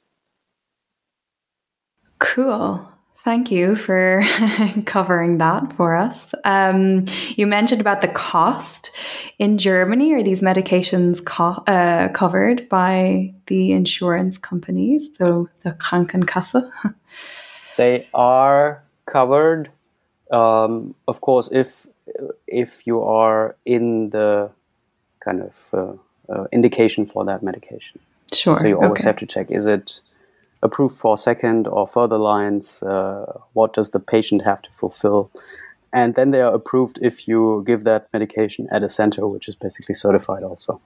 Cool. Thank you for covering that for us. Um, you mentioned about the cost in Germany. Are these medications co- uh, covered by the insurance companies, so the Krankenkasse? they are covered um, of course, if if you are in the kind of uh, uh, indication for that medication, sure. So you always okay. have to check: is it approved for second or further lines. Uh, what does the patient have to fulfill? And then they are approved if you give that medication at a center, which is basically certified also.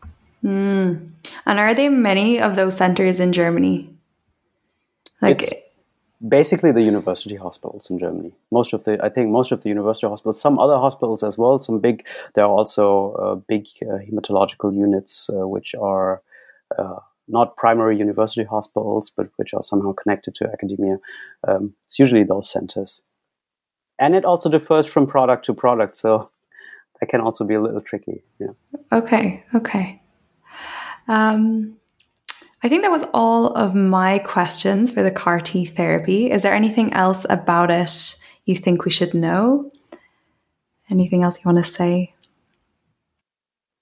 Mm. And are there many of those centers in Germany? Like it's basically the university hospitals in Germany. Most of the, I think, most of the university hospitals. Some other hospitals as well. Some big. There are also uh, big uh, hematological units uh, which are uh, not primary university hospitals, but which are somehow connected to academia. Um, it's usually those centers, and it also differs from product to product. So that can also be a little tricky. Yeah. Okay. Okay. Um, I think that was all of my questions for the CAR T therapy. Is there anything else about it you think we should know? Anything else you want to say?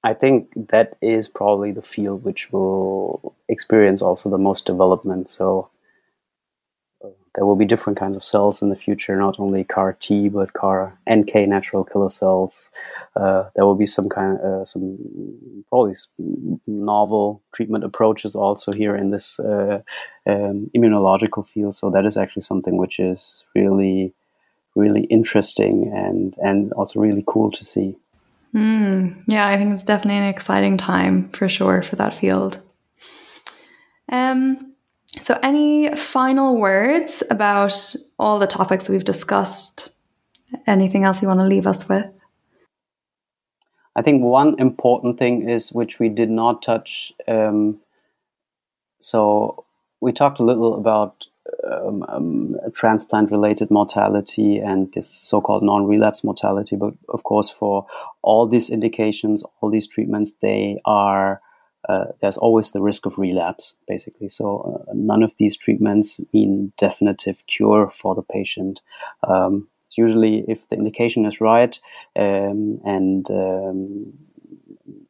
I think that is probably the field which will experience also the most development. So there will be different kinds of cells in the future, not only CAR T but CAR NK natural killer cells. Uh, there will be some kind of uh, some probably novel treatment approaches also here in this uh, um, immunological field. So that is actually something which is really really interesting and and also really cool to see. Mm, yeah, I think it's definitely an exciting time for sure for that field. Um, so, any final words about all the topics we've discussed? Anything else you want to leave us with? I think one important thing is which we did not touch. Um, so, we talked a little about um, um, transplant related mortality and this so called non relapse mortality. But of course, for all these indications, all these treatments, they are. Uh, there's always the risk of relapse, basically. So, uh, none of these treatments mean definitive cure for the patient. Um, usually, if the indication is right um, and um,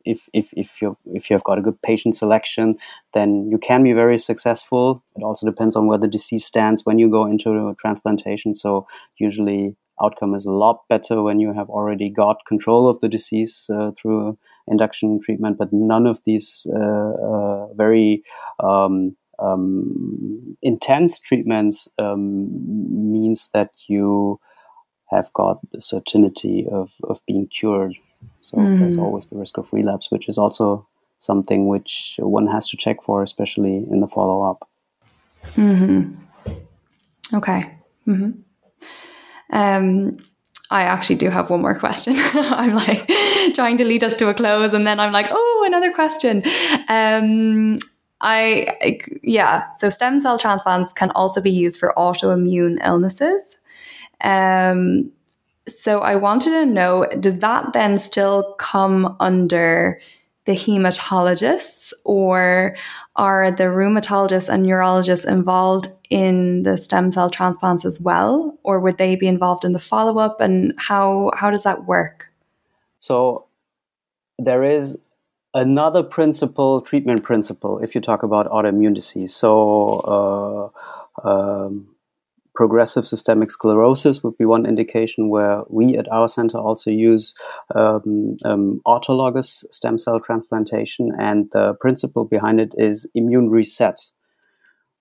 if if if you if you have got a good patient selection, then you can be very successful. It also depends on where the disease stands when you go into transplantation. So usually outcome is a lot better when you have already got control of the disease uh, through induction treatment. But none of these uh, uh, very um, um, intense treatments um, means that you have got the certainty of, of being cured so mm. there's always the risk of relapse, which is also something which one has to check for, especially in the follow up. Mm-hmm. Okay. Mm-hmm. Um, I actually do have one more question. I'm like trying to lead us to a close, and then I'm like, oh, another question. Um, I, I, yeah. So stem cell transplants can also be used for autoimmune illnesses. Um, so I wanted to know does that then still come under the hematologists, or are the rheumatologists and neurologists involved in the stem cell transplants as well? Or would they be involved in the follow up? And how, how does that work? So there is another principle, treatment principle, if you talk about autoimmune disease. So, uh, um, progressive systemic sclerosis would be one indication where we at our center also use um, um, autologous stem cell transplantation, and the principle behind it is immune reset.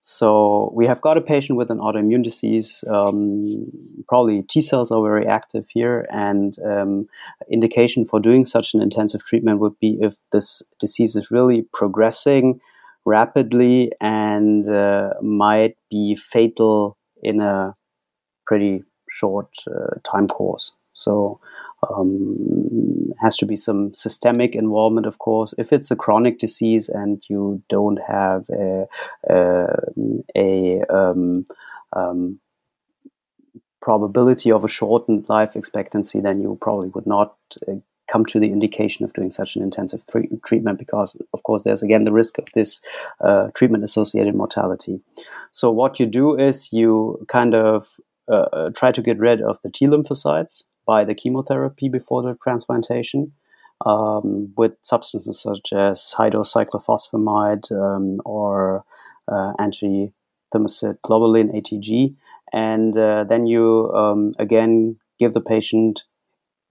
So we have got a patient with an autoimmune disease. Um, probably T cells are very active here, and um, indication for doing such an intensive treatment would be if this disease is really progressing rapidly and uh, might be fatal in a pretty short uh, time course. So um, has to be some systemic involvement, of course. If it's a chronic disease and you don't have a, a, a um, um, probability of a shortened life expectancy, then you probably would not uh, come to the indication of doing such an intensive th- treatment because, of course, there's again the risk of this uh, treatment associated mortality. So, what you do is you kind of uh, uh, try to get rid of the T lymphocytes by the chemotherapy before the transplantation. Um, with substances such as high dose cyclophosphamide um, or uh, anti thymocyte globulin ATG. And uh, then you um, again give the patient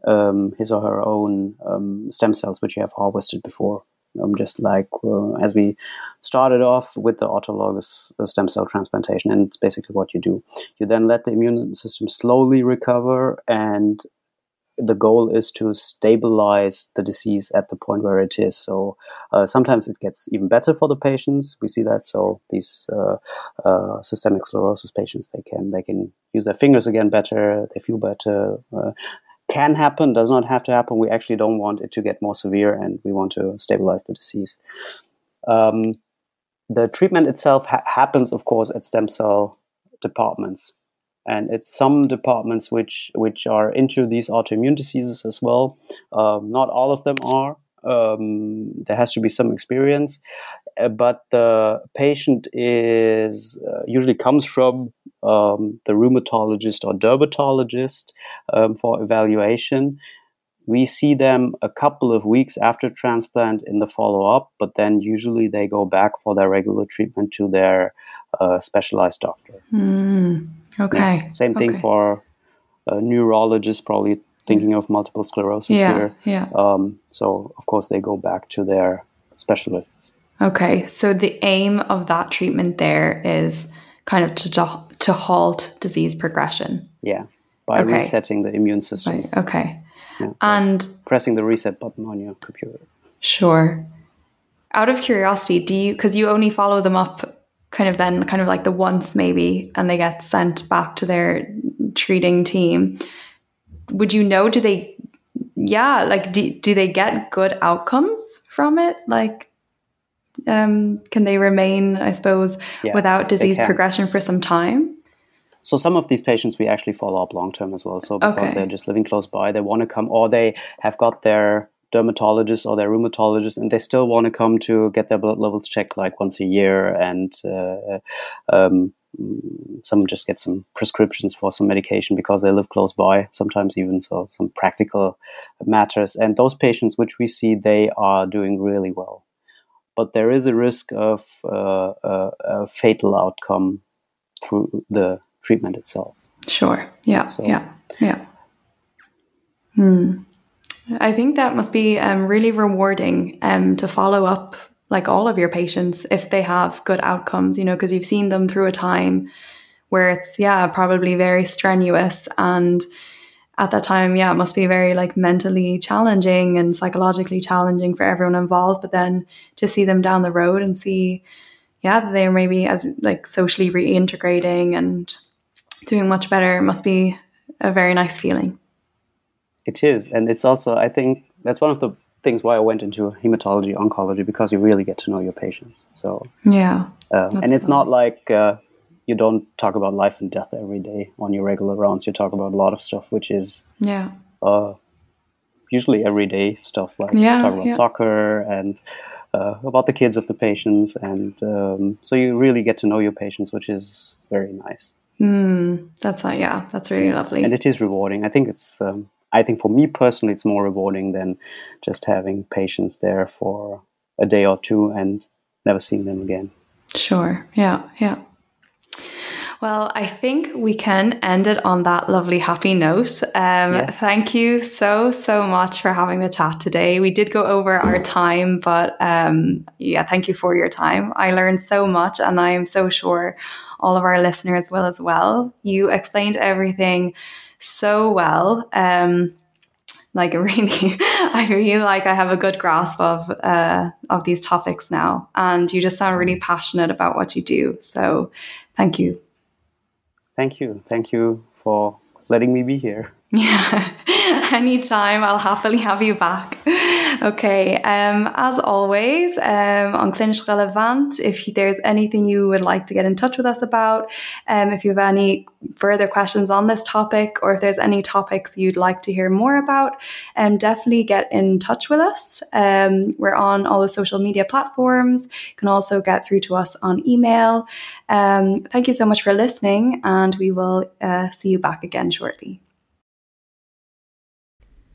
um, his or her own um, stem cells, which you have harvested before um, just like uh, as we started off with the autologous uh, stem cell transplantation, and it's basically what you do. You then let the immune system slowly recover, and the goal is to stabilize the disease at the point where it is. So uh, sometimes it gets even better for the patients. We see that. So these uh, uh, systemic sclerosis patients, they can they can use their fingers again better. They feel better. Can happen, does not have to happen. We actually don't want it to get more severe, and we want to stabilize the disease. Um, the treatment itself ha- happens, of course, at stem cell departments and it's some departments which which are into these autoimmune diseases as well. Um, not all of them are. Um, there has to be some experience, uh, but the patient is uh, usually comes from um, the rheumatologist or dermatologist um, for evaluation. We see them a couple of weeks after transplant in the follow up, but then usually they go back for their regular treatment to their uh, specialized doctor. Mm. Okay. Yeah. Same thing okay. for a neurologist, probably thinking of multiple sclerosis yeah, here. Yeah. Um, so, of course, they go back to their specialists. Okay. So, the aim of that treatment there is kind of to, to halt disease progression. Yeah. By okay. resetting the immune system. Right. Okay. Yeah, and pressing the reset button on your computer. Sure. Out of curiosity, do you, because you only follow them up kind of then kind of like the once maybe and they get sent back to their treating team would you know do they yeah like do, do they get good outcomes from it like um can they remain i suppose yeah, without disease progression for some time so some of these patients we actually follow up long term as well so because okay. they're just living close by they want to come or they have got their dermatologist or their rheumatologist, and they still want to come to get their blood levels checked like once a year, and uh, um, some just get some prescriptions for some medication because they live close by. Sometimes even so some practical matters, and those patients which we see, they are doing really well, but there is a risk of uh, a, a fatal outcome through the treatment itself. Sure. Yeah. So, yeah. Yeah. Hmm. I think that must be um, really rewarding um, to follow up like all of your patients if they have good outcomes, you know, because you've seen them through a time where it's, yeah, probably very strenuous. And at that time, yeah, it must be very like mentally challenging and psychologically challenging for everyone involved. But then to see them down the road and see, yeah, they're maybe as like socially reintegrating and doing much better must be a very nice feeling. It is, and it's also I think that's one of the things why I went into hematology oncology because you really get to know your patients. So yeah, uh, and it's not like uh, you don't talk about life and death every day on your regular rounds. You talk about a lot of stuff, which is yeah, uh, usually everyday stuff like yeah, talk about yeah. soccer and. Uh, about the kids of the patients, and um, so you really get to know your patients, which is very nice. Mm, that's uh, yeah, that's really lovely, and it is rewarding. I think it's um, I think for me personally, it's more rewarding than just having patients there for a day or two and never seeing them again. Sure. Yeah. Yeah. Well, I think we can end it on that lovely, happy note. Um, yes. Thank you so, so much for having the chat today. We did go over our time, but um, yeah, thank you for your time. I learned so much, and I am so sure all of our listeners will as well. You explained everything so well. Um, like really, I feel like I have a good grasp of uh, of these topics now, and you just sound really passionate about what you do. So, thank you. Thank you, thank you for letting me be here. Yeah, anytime. I'll happily have you back. Okay, um, as always, um, on Klinisch Relevant, if there's anything you would like to get in touch with us about, um, if you have any further questions on this topic, or if there's any topics you'd like to hear more about, um, definitely get in touch with us. Um, we're on all the social media platforms. You can also get through to us on email. Um, thank you so much for listening, and we will uh, see you back again shortly.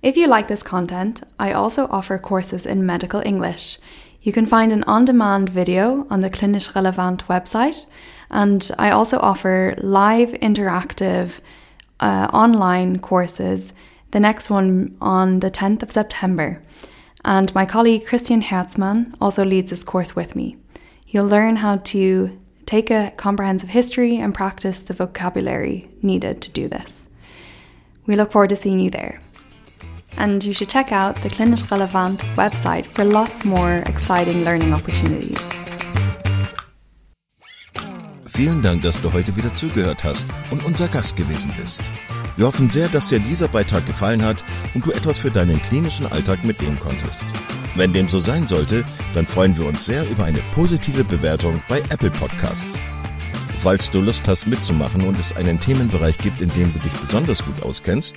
If you like this content, I also offer courses in medical English. You can find an on demand video on the Klinisch Relevant website, and I also offer live interactive uh, online courses, the next one on the 10th of September. And my colleague Christian Herzmann also leads this course with me. You'll learn how to take a comprehensive history and practice the vocabulary needed to do this. We look forward to seeing you there. And you should check out the Klinisch Relevant website for lots more exciting learning opportunities. Vielen Dank, dass du heute wieder zugehört hast und unser Gast gewesen bist. Wir hoffen sehr, dass dir dieser Beitrag gefallen hat und du etwas für deinen klinischen Alltag mitnehmen konntest. Wenn dem so sein sollte, dann freuen wir uns sehr über eine positive Bewertung bei Apple Podcasts. Falls du Lust hast mitzumachen und es einen Themenbereich gibt, in dem du dich besonders gut auskennst,